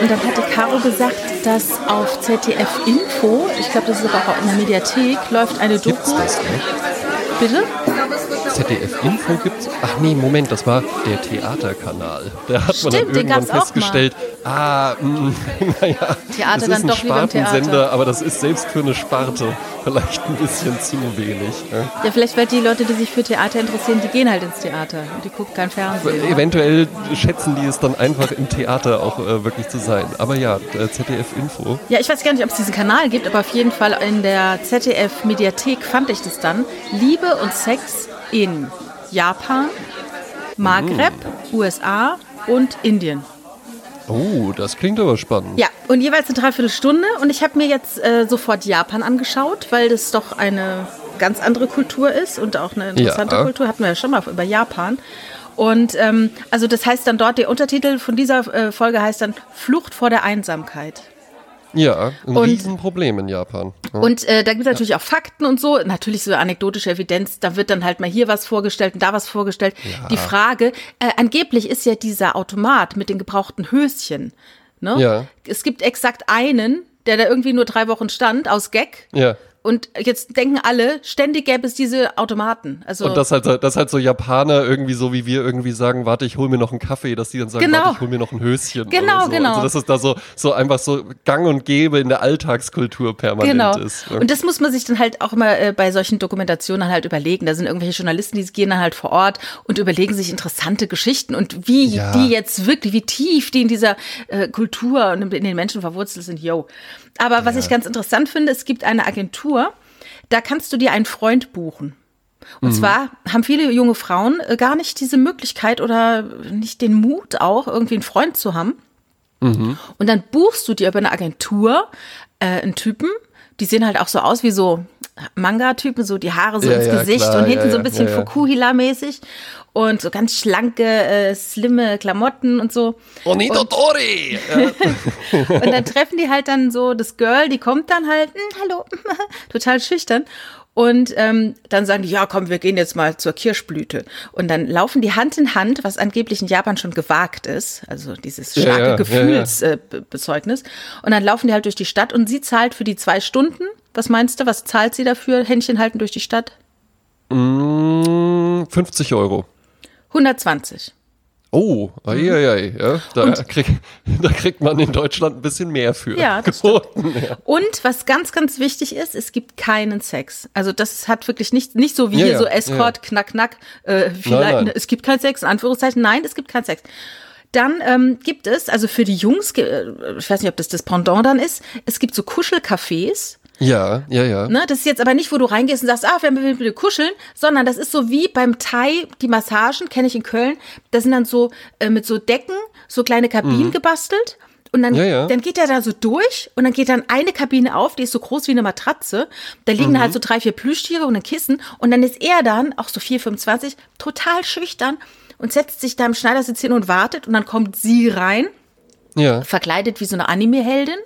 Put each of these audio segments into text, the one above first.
Und dann hatte Caro gesagt, dass auf ZDF Info, ich glaube, das ist aber auch in der Mediathek, läuft eine Doku. Bitte? ZDF Info gibt's. Ach nee, Moment, das war der Theaterkanal. Da hat man dann Stimmt, irgendwann festgestellt, ah, mh, naja, Theater das ist ein doch. Spartensender, aber das ist selbst für eine Sparte vielleicht ein bisschen zu wenig. Ne? Ja, vielleicht weil die Leute, die sich für Theater interessieren, die gehen halt ins Theater und die gucken kein Fernsehen. Eventuell schätzen die es dann einfach im Theater auch äh, wirklich zu sein. Aber ja, äh, ZDF Info. Ja, ich weiß gar nicht, ob es diesen Kanal gibt, aber auf jeden Fall in der ZDF-Mediathek fand ich das dann. Liebe und Sex in Japan, Maghreb, USA und Indien. Oh, das klingt aber spannend. Ja, und jeweils eine Dreiviertelstunde. Und ich habe mir jetzt äh, sofort Japan angeschaut, weil das doch eine ganz andere Kultur ist und auch eine interessante Ja. Kultur. Hatten wir ja schon mal über Japan. Und ähm, also das heißt dann dort, der Untertitel von dieser äh, Folge heißt dann Flucht vor der Einsamkeit. Ja, ein Und- Riesenproblem in Japan. Ja. Und äh, da gibt es natürlich auch Fakten und so, natürlich so anekdotische Evidenz, da wird dann halt mal hier was vorgestellt und da was vorgestellt. Die Frage, äh, angeblich ist ja dieser Automat mit den gebrauchten Höschen, ne? Ja. Es gibt exakt einen, der da irgendwie nur drei Wochen stand, aus Gag. ja. Und jetzt denken alle, ständig gäbe es diese Automaten. Also Und das halt, so- das halt so Japaner irgendwie so, wie wir irgendwie sagen, warte, ich hol mir noch einen Kaffee, dass die dann sagen, Genau. warte, ich hol mir noch ein Höschen. Genau, oder so. genau. Also dass es da so, so einfach so gang und gäbe in der Alltagskultur permanent Genau. ist. ne? Und das muss man sich dann halt auch immer äh, bei solchen Dokumentationen halt überlegen. Da sind irgendwelche Journalisten, die gehen dann halt vor Ort und überlegen sich interessante Geschichten und wie Ja. die jetzt wirklich, wie tief die in dieser äh, Kultur und in den Menschen verwurzelt sind. Yo. Aber was ich ganz interessant finde, es gibt eine Agentur, da kannst du dir einen Freund buchen. Und zwar haben viele junge Frauen äh, gar nicht diese Möglichkeit oder nicht den Mut auch, irgendwie einen Freund zu haben. Und dann buchst du dir über eine Agentur äh, einen Typen, die sehen halt auch so aus wie so Manga-Typen, so die Haare so Ja, ins ja, Gesicht klar, und hinten ja, so ein bisschen ja, ja. Fukuhila-mäßig und so ganz schlanke, äh, slimme Klamotten und so. Onito Tori! Ja. Und dann treffen die halt dann so das Girl, die kommt dann halt, "Hm, hallo, total schüchtern. Und ähm, dann sagen die, ja, komm, wir gehen jetzt mal zur Kirschblüte. Und dann laufen die Hand in Hand, was angeblich in Japan schon gewagt ist, also dieses Ja, starke ja, ja, Gefühlsbezeugnis. Und dann laufen die halt durch die Stadt und sie zahlt für die zwei Stunden. Was meinst du, was zahlt sie dafür? Händchen halten durch die Stadt? Mm, 50 Euro. 120. Oh, ei, ei, ei, ja. Da, krieg, da kriegt man in Deutschland ein bisschen mehr für. Ja, das geboten. Ja. Und was ganz, ganz wichtig ist, es gibt keinen Sex. Also das hat wirklich nicht, nicht so wie Ja, hier so Escort, knack, knack, äh, Nein, nein. es gibt keinen Sex, in Anführungszeichen, nein, es gibt keinen Sex. Dann ähm, gibt es, also für die Jungs, äh, ich weiß nicht, ob das das Pendant dann ist, es gibt so Kuschelcafés. Ja, ja, ja. Ne? Das ist jetzt aber nicht, wo du reingehst und sagst, ah, wir will bitte kuscheln, sondern das ist so wie beim Thai, die Massagen, kenne ich in Köln, da sind dann so äh, mit so Decken, so kleine Kabinen gebastelt. Und dann, Mhm. Ja, ja. dann geht er da so durch und dann geht dann eine Kabine auf, die ist so groß wie eine Matratze. Da liegen Mhm. halt so drei, vier Plüschtiere und ein Kissen. Und dann ist er dann, auch so 4, 25, total schüchtern und setzt sich da im Schneidersitz hin und wartet. Und dann kommt sie rein, Ja, verkleidet wie so eine Anime-Heldin.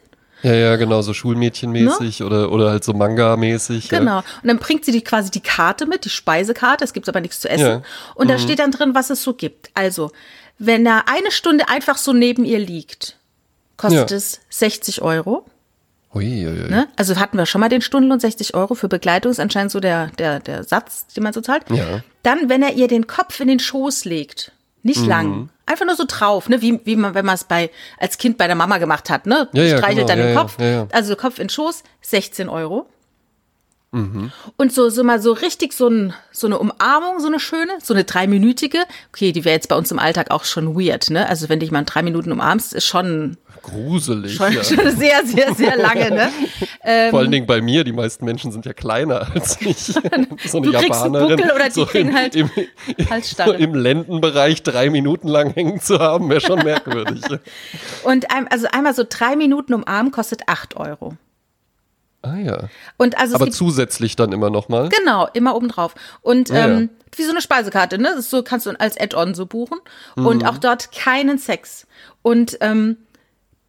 Ja, ja, genau, so Schulmädchenmäßig oder, oder halt so Manga-mäßig. Ja. Ne? Genau. Und dann bringt sie die quasi die Karte mit, die Speisekarte. Es gibt aber nichts zu essen. Ja. Mhm. Und da steht dann drin, was es so gibt. Also, wenn er eine Stunde einfach so neben ihr liegt, kostet Ja. es 60 Euro. Ui, ui, ui. Ne? Also hatten wir schon mal den Stundenlohn 60 Euro für Begleitung, ist anscheinend so der, der, der Satz, den man so zahlt. Ja. Dann, wenn er ihr den Kopf in den Schoß legt, Mhm. nicht lang, einfach nur so drauf, ne? wie, wie man, wenn man es bei, als Kind bei der Mama gemacht hat, ne? Ja, ja, Streichelt genau, dann ja, den Kopf, also Kopf in Schoß, 16 Euro. Mhm. Und so, so mal so richtig so, ein, so eine Umarmung, so eine schöne, so eine dreiminütige. Okay, die wäre jetzt bei uns im Alltag auch schon weird, ne? Also wenn dich mal in drei Minuten umarmst, ist schon, Gruselig. schon, ja. schon sehr, sehr, sehr lange, ne? Vor allen Dingen bei mir, die meisten Menschen sind ja kleiner als ich. So eine Du Japanerin. Buckel oder die so kriegen halt im, so im Lendenbereich drei Minuten lang hängen zu haben, wäre schon merkwürdig. Und ein, also einmal so drei Minuten umarmen kostet acht Euro. ah ja. Und also Aber zusätzlich dann immer noch mal. genau, immer obendrauf. Und Ja, ähm, wie so eine Speisekarte, ne? Das ist so kannst du als Add-on so buchen. Mhm. Und auch dort keinen Sex. Und ähm,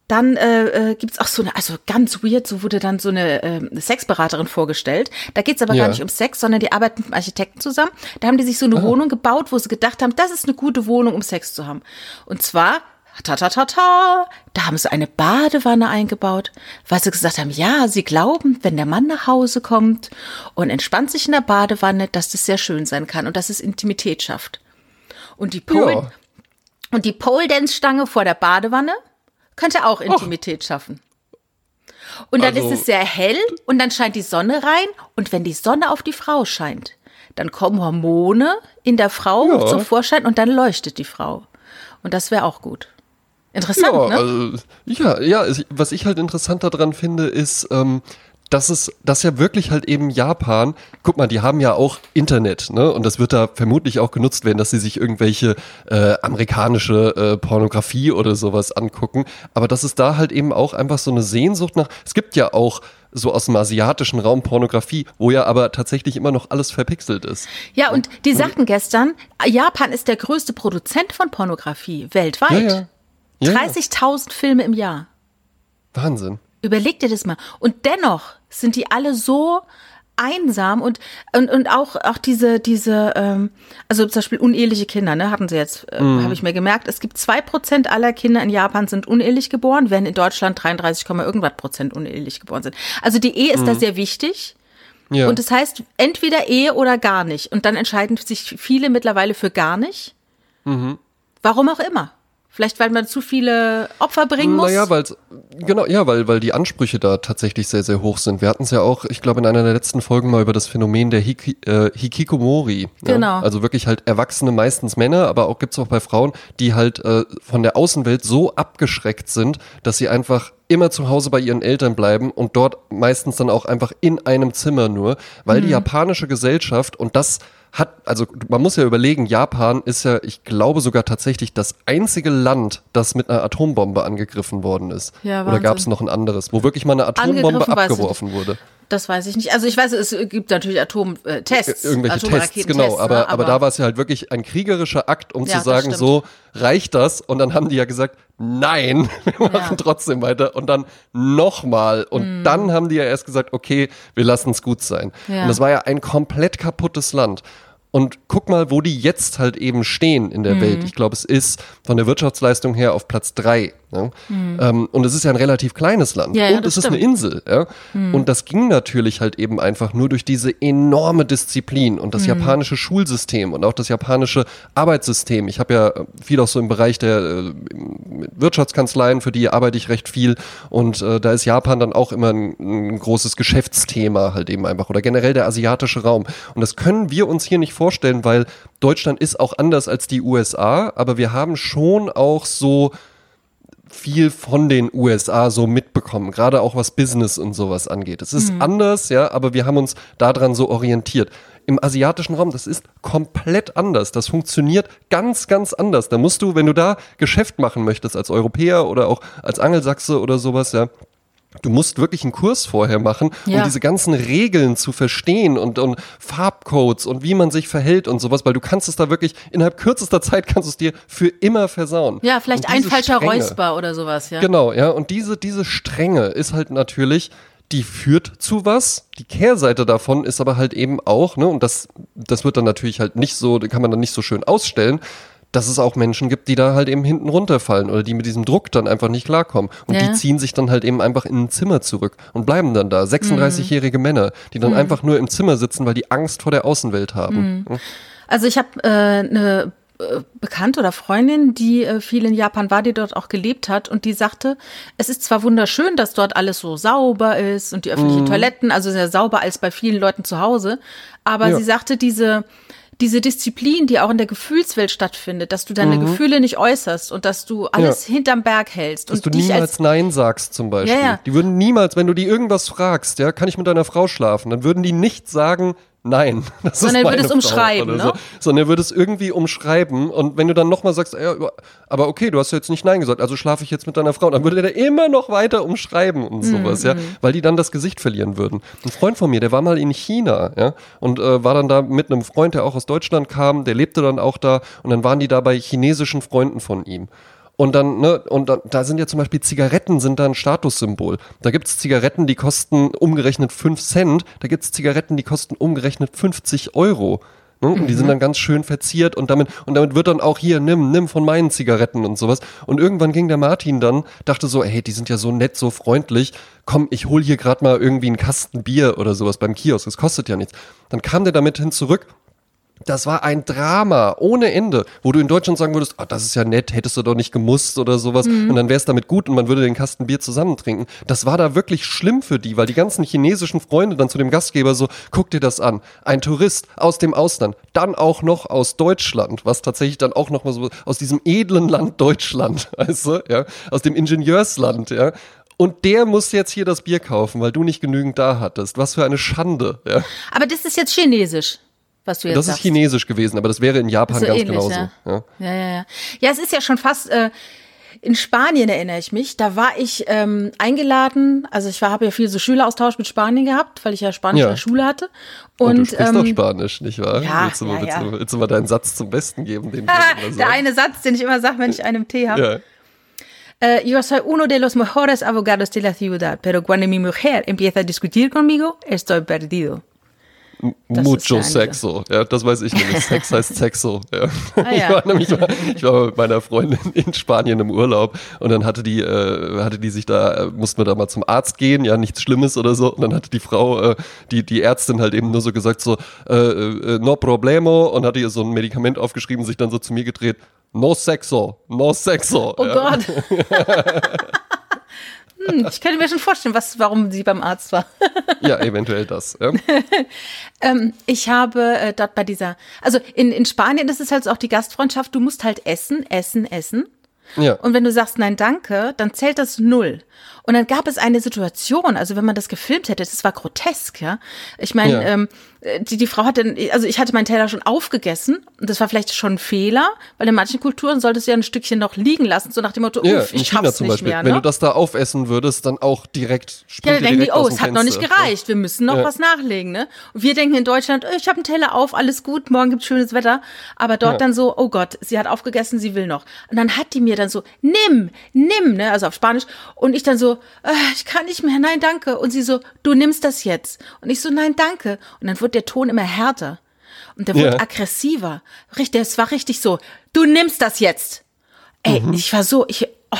dann äh, äh, gibt's auch so eine, also ganz weird, so wurde dann so eine ähm, Sexberaterin vorgestellt. Da geht's aber Ja. gar nicht um Sex, sondern die arbeiten mit Architekten zusammen. Da haben die sich so eine Ah. Wohnung gebaut, wo sie gedacht haben, das ist eine gute Wohnung, um Sex zu haben. Und zwar ta ta ta ta, da haben sie eine Badewanne eingebaut, weil sie gesagt haben, ja, sie glauben, wenn der Mann nach Hause kommt und entspannt sich in der Badewanne, dass das sehr schön sein kann und dass es Intimität schafft. Und die Pole, Ja. und die Pole Dance Stange vor der Badewanne könnte auch Intimität schaffen. Und dann Also- ist es sehr hell und dann scheint die Sonne rein und wenn die Sonne auf die Frau scheint, dann kommen Hormone in der Frau Ja. zum Vorschein und dann leuchtet die Frau. Und das wäre auch gut. Interessant, Ja, ne? also, ja, ja, was ich halt interessant daran finde, ist, ähm, dass es, dass ja wirklich halt eben Japan, guck mal, die haben ja auch Internet, ne? Und das wird da vermutlich auch genutzt werden, dass sie sich irgendwelche äh, amerikanische äh, Pornografie oder sowas angucken. Aber dass es da halt eben auch einfach so eine Sehnsucht nach. Es gibt ja auch so aus dem asiatischen Raum Pornografie, wo ja aber tatsächlich immer noch alles verpixelt ist. Ja, und die sagten gestern, Japan ist der größte Produzent von Pornografie weltweit. Ja, ja. Ja, 30.000 Filme im Jahr. Wahnsinn. Überleg dir das mal. Und dennoch sind die alle so einsam und, und, und auch, auch diese, diese, ähm, also zum Beispiel uneheliche Kinder, ne, hatten sie jetzt, äh, Mhm. habe ich mir gemerkt, es gibt zwei Prozent aller Kinder in Japan sind unehelich geboren, während in Deutschland 33, Komma irgendwas Prozent unehelich geboren sind. Also die Ehe ist da sehr wichtig. Mhm. Ja. Und das heißt, entweder Ehe oder gar nicht. Und dann entscheiden sich viele mittlerweile für gar nicht. Mhm. Warum auch immer. Vielleicht, weil man zu viele Opfer bringen muss. Naja, weil genau, ja, weil, weil die Ansprüche da tatsächlich sehr, sehr hoch sind. Wir hatten es ja auch, ich glaube, in einer der letzten Folgen mal über das Phänomen der Hiki, äh, Hikikomori. Ja? Genau. Also wirklich halt Erwachsene, meistens Männer, aber auch gibt's auch bei Frauen, die halt äh, von der Außenwelt so abgeschreckt sind, dass sie einfach immer zu Hause bei ihren Eltern bleiben und dort meistens dann auch einfach in einem Zimmer nur, weil die japanische Gesellschaft und das hat, also man muss ja überlegen, Japan ist ja, ich glaube sogar tatsächlich das einzige Land, das mit einer Atombombe angegriffen worden ist. Ja, Oder gab es noch ein anderes, wo wirklich mal eine Atombombe abgeworfen wurde? Das weiß ich nicht. Also ich weiß, es gibt natürlich Atomtests. Irgendwelche Tests, genau. Aber, aber da war es ja halt wirklich ein kriegerischer Akt, um Ja, zu sagen, so reicht das. Und dann haben die ja gesagt, nein, wir machen trotzdem weiter. Und dann nochmal. Und dann haben die ja erst gesagt, okay, wir lassen es gut sein. Mhm. Ja. Und das war ja ein komplett kaputtes Land. Und guck mal, wo die jetzt halt eben stehen in Mhm. der Welt. Ich glaube, es ist von der Wirtschaftsleistung her auf Platz drei. Ne? Ähm, und es ist ja ein relativ kleines Land. Mhm. Ja, ja, und es ist eine stimmt. Insel. Ja? Und das ging natürlich halt eben einfach nur durch diese enorme Disziplin und Mhm. das japanische Schulsystem und auch das japanische Arbeitssystem. Ich habe ja äh, viel auch so im Bereich der äh, Wirtschaftskanzleien, für die arbeite ich recht viel. Und äh, da ist Japan dann auch immer ein, ein großes Geschäftsthema halt eben einfach oder generell der asiatische Raum. Und das können wir uns hier nicht vorstellen, weil Deutschland ist auch anders als die USA, aber wir haben schon auch so viel von den USA so mitbekommen, gerade auch was Business und sowas angeht. Es ist anders, ja, aber wir haben uns daran so orientiert. Im asiatischen Raum, das ist komplett anders. Das funktioniert ganz, ganz anders. Da musst du, wenn du da Geschäft machen möchtest als Europäer oder auch als Angelsachse oder sowas, ja, Du musst wirklich einen Kurs vorher machen, um Ja. diese ganzen Regeln zu verstehen und, und Farbcodes und wie man sich verhält und sowas, weil du kannst es da wirklich innerhalb kürzester Zeit kannst du es dir für immer versauen. ja, vielleicht ein falscher Strenge- Räusper oder sowas, ja. Genau, ja. Und diese, diese Strenge ist halt natürlich, die führt zu was. Die Kehrseite davon ist aber halt eben auch, ne, und das, das wird dann natürlich halt nicht so, kann man dann nicht so schön ausstellen, dass es auch Menschen gibt, die da halt eben hinten runterfallen oder die mit diesem Druck dann einfach nicht klarkommen. Und Ja. die ziehen sich dann halt eben einfach in ein Zimmer zurück und bleiben dann da. 36-jährige Männer, die dann einfach nur im Zimmer sitzen, weil die Angst vor der Außenwelt haben. Also ich habe äh, eine äh, Bekannte oder Freundin, die äh, viel in Japan war, die dort auch gelebt hat und die sagte, es ist zwar wunderschön, dass dort alles so sauber ist und die öffentlichen Toiletten, also sehr sauber als bei vielen Leuten zu Hause, aber Ja. sie sagte, diese diese Disziplin, die auch in der Gefühlswelt stattfindet, dass du deine Gefühle nicht äußerst und dass du alles hinterm Berg hältst Dass und du niemals als Nein sagst zum Beispiel. Ja, ja. Die würden niemals, wenn du die irgendwas fragst, ja, kann ich mit deiner Frau schlafen, dann würden die nicht sagen, nein. Das Sondern ist würde meine es Frau umschreiben, ne? So. Sondern er würde es irgendwie umschreiben und wenn du dann nochmal sagst, ja, aber okay, du hast ja jetzt nicht Nein gesagt, also schlafe ich jetzt mit deiner Frau, dann würde der immer noch weiter umschreiben und sowas, Mhm. ja, weil die dann das Gesicht verlieren würden. Ein Freund von mir, der war mal in China, ja, und äh, war dann da mit einem Freund, der auch aus Deutschland kam, der lebte dann auch da und dann waren die da bei chinesischen Freunden von ihm. Und dann, ne, und da, da sind ja zum Beispiel Zigaretten sind da ein Statussymbol. Da gibt's Zigaretten, die kosten umgerechnet 5 Cent, da gibt's Zigaretten, die kosten umgerechnet 50 Euro. Ne? Und die sind dann ganz schön verziert und damit, und damit wird dann auch hier, nimm, nimm von meinen Zigaretten und sowas. Und irgendwann ging der Martin dann, dachte so, hey, die sind ja so nett, so freundlich. Komm, ich hol hier gerade mal irgendwie einen Kasten Bier oder sowas beim Kiosk. Das kostet ja nichts. Dann kam der damit hin zurück das war ein Drama ohne Ende, wo du in Deutschland sagen würdest, oh, das ist ja nett, hättest du doch nicht gemusst oder sowas mhm. und dann wäre es damit gut und man würde den Kasten Bier zusammen trinken. Das war da wirklich schlimm für die, weil die ganzen chinesischen Freunde dann zu dem Gastgeber so, guck dir das an, ein Tourist aus dem Ausland, dann auch noch aus Deutschland, was tatsächlich dann auch noch mal so aus diesem edlen Land Deutschland, weißt du, ja, aus dem Ingenieursland, ja, und der muss jetzt hier das Bier kaufen, weil du nicht genügend da hattest. Was für eine Schande. Ja. Aber das ist jetzt chinesisch was du jetzt Das sagst. ist chinesisch gewesen, aber das wäre in Japan so ganz ähnlich, genauso. Ja. Ja. ja, ja, ja. Ja, es ist ja schon fast. Äh, in Spanien erinnere ich mich, da war ich ähm, eingeladen, also ich habe ja viel so Schüleraustausch mit Spanien gehabt, weil ich ja Spanisch ja. in der Schule hatte. Und, und du sprichst ähm, doch Spanisch, nicht wahr? Ja, willst, du mal, ja, willst, du, willst du mal deinen Satz zum Besten geben? Den ah, der eine Satz, den ich immer sage, wenn ich einen Tee habe. Ja. Uh, yo soy uno de los mejores abogados de la ciudad, pero cuando mi mujer empieza a discutir conmigo, estoy perdido. Mucho Sexo. Ja, das weiß ich nämlich. Sex heißt Sexo. Ja. Ah, ja. Ich, war nämlich ich war mit meiner Freundin in Spanien im Urlaub und dann hatte die, äh, hatte die sich da, mussten wir da mal zum Arzt gehen, ja, nichts Schlimmes oder so. Und dann hatte die Frau, äh, die, die Ärztin halt eben nur so gesagt, so, äh, äh, no problemo und hatte ihr so ein Medikament aufgeschrieben, sich dann so zu mir gedreht, no sexo, no sexo. Oh ja. Gott. Hm, ich könnte mir schon vorstellen, was, warum sie beim Arzt war. ja, eventuell das. Ja. ähm, ich habe äh, dort bei dieser, also in, in Spanien ist es halt auch die Gastfreundschaft, du musst halt essen, essen, essen. Ja. Und wenn du sagst nein, danke, dann zählt das null. Und dann gab es eine Situation, also wenn man das gefilmt hätte, das war grotesk, ja. Ich meine, ja. ähm, die, die Frau hatte, also ich hatte meinen Teller schon aufgegessen und das war vielleicht schon ein Fehler, weil in manchen Kulturen solltest du ja ein Stückchen noch liegen lassen, so nach dem Motto, ja, ich schaff's nicht mehr. Ne? Wenn du das da aufessen würdest, dann auch direkt Ja, dann denken die, oh, es hat noch nicht gereicht, wir müssen noch ja. was nachlegen, ne? Und wir denken in Deutschland, oh, ich habe einen Teller auf, alles gut, morgen gibt's schönes Wetter, aber dort ja. dann so, oh Gott, sie hat aufgegessen, sie will noch. Und dann hat die mir dann so, nimm, nimm, ne, also auf Spanisch und ich dann so, äh, ich kann nicht mehr, nein, danke. Und sie so, du nimmst das jetzt. Und ich so, nein, danke. Und dann wird der Ton immer härter. Und der wird ja. aggressiver. Richtig, es war richtig so, du nimmst das jetzt. Ey, mhm. ich war so, ich, oh,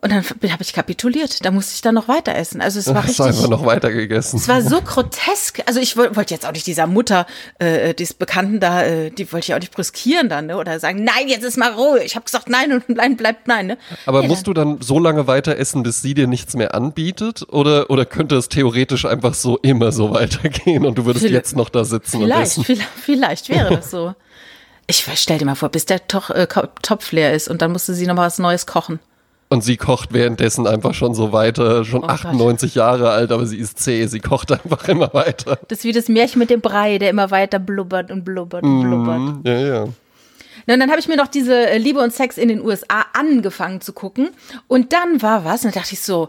und dann habe ich kapituliert. Da musste ich dann noch weiter essen. Also es war Hast richtig. einfach noch weiter gegessen. Es war so grotesk. Also ich wollte jetzt auch nicht dieser Mutter, äh, des Bekannten da, äh, die wollte ich auch nicht brüskieren dann, ne? Oder sagen, nein, jetzt ist mal Ruhe. Ich habe gesagt, nein und bleibt, bleibt nein. Ne? Aber ja, musst du dann so lange weiter essen, bis sie dir nichts mehr anbietet? Oder, oder könnte es theoretisch einfach so immer so weitergehen und du würdest vielleicht, jetzt noch da sitzen und essen? Vielleicht, vielleicht wäre das so. Ich stell dir mal vor, bis der äh, Topf leer ist und dann musste sie noch mal was Neues kochen. Und sie kocht währenddessen einfach schon so weiter, schon oh 98 Gott. Jahre alt, aber sie ist zäh, sie kocht einfach immer weiter. Das ist wie das Märchen mit dem Brei, der immer weiter blubbert und blubbert und blubbert. Mm, ja, ja. Na, und dann habe ich mir noch diese äh, Liebe und Sex in den USA angefangen zu gucken. Und dann war was, und da dachte ich so,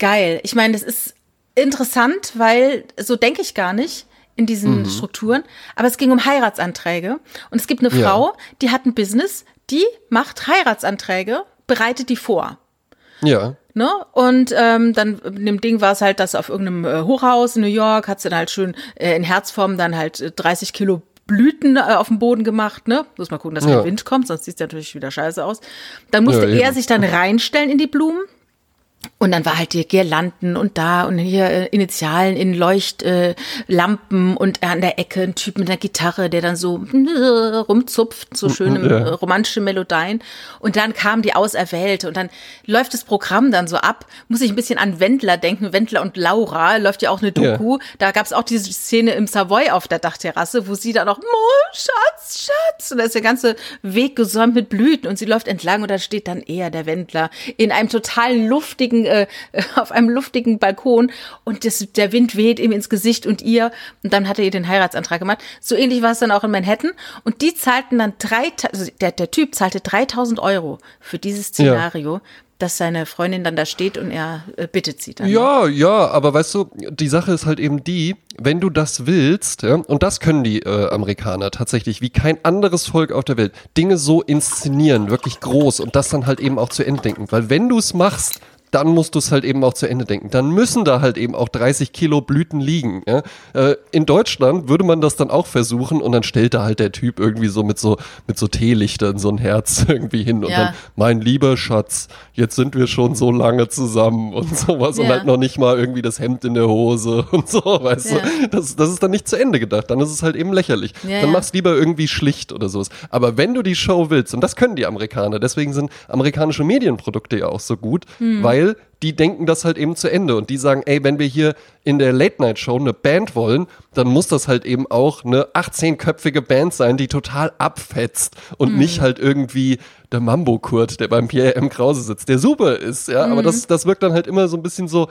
geil. Ich meine, das ist interessant, weil so denke ich gar nicht in diesen mhm. Strukturen. Aber es ging um Heiratsanträge. Und es gibt eine Frau, ja. die hat ein Business, die macht Heiratsanträge bereitet die vor. Ja. Ne? Und ähm, dann in dem Ding war es halt, dass auf irgendeinem äh, Hochhaus in New York hat sie dann halt schön äh, in Herzform dann halt 30 äh, Kilo Blüten äh, auf dem Boden gemacht, ne? Muss mal gucken, dass kein ja. Wind kommt, sonst sieht es natürlich wieder scheiße aus. Dann musste ja, er sich dann reinstellen in die Blumen und dann war halt die Girlanden und da und hier äh, Initialen in Leuchtlampen äh, und an der Ecke ein Typ mit einer Gitarre, der dann so äh, rumzupft, so schöne ja. romantische Melodien. Und dann kam die Auserwählte und dann läuft das Programm dann so ab. Muss ich ein bisschen an Wendler denken, Wendler und Laura, läuft ja auch eine Doku. Ja. Da gab es auch diese Szene im Savoy auf der Dachterrasse, wo sie dann noch, Mo, Schatz, Schatz. Und da ist der ganze Weg gesäumt mit Blüten und sie läuft entlang und da steht dann eher der Wendler in einem total luftigen luftigen, äh, auf einem luftigen Balkon und das, der Wind weht ihm ins Gesicht und ihr. Und dann hat er ihr den Heiratsantrag gemacht. So ähnlich war es dann auch in Manhattan. Und die zahlten dann drei, also der, der Typ zahlte 3000 Euro für dieses Szenario. Ja dass seine Freundin dann da steht und er äh, bittet sie dann. Ja, ne? ja, aber weißt du, die Sache ist halt eben die, wenn du das willst, ja, und das können die äh, Amerikaner tatsächlich, wie kein anderes Volk auf der Welt, Dinge so inszenieren, wirklich groß und das dann halt eben auch zu Ende denken. Weil wenn du es machst, dann musst du es halt eben auch zu Ende denken. Dann müssen da halt eben auch 30 Kilo Blüten liegen. Ja? Äh, in Deutschland würde man das dann auch versuchen und dann stellt da halt der Typ irgendwie so mit so mit so Teelichtern so ein Herz irgendwie hin und Ja. dann mein lieber Schatz, jetzt sind wir schon so lange zusammen und sowas und Ja. halt noch nicht mal irgendwie das Hemd in der Hose und so, weißt du. Das, das ist dann nicht zu Ende gedacht. Dann ist es halt eben lächerlich. Dann mach's lieber irgendwie schlicht oder sowas. Aber wenn du die Show willst, und das können die Amerikaner, deswegen sind amerikanische Medienprodukte ja auch so gut, Hm. weil die denken das halt eben zu Ende und die sagen, ey, wenn wir hier in der Late-Night-Show eine Band wollen, dann muss das halt eben auch eine 18-köpfige Band sein, die total abfetzt und Hm. nicht halt irgendwie der Mambo-Kurt, der beim Pierre M. Krause sitzt, der super ist, ja, Hm. aber das, das wirkt dann halt immer so ein bisschen so,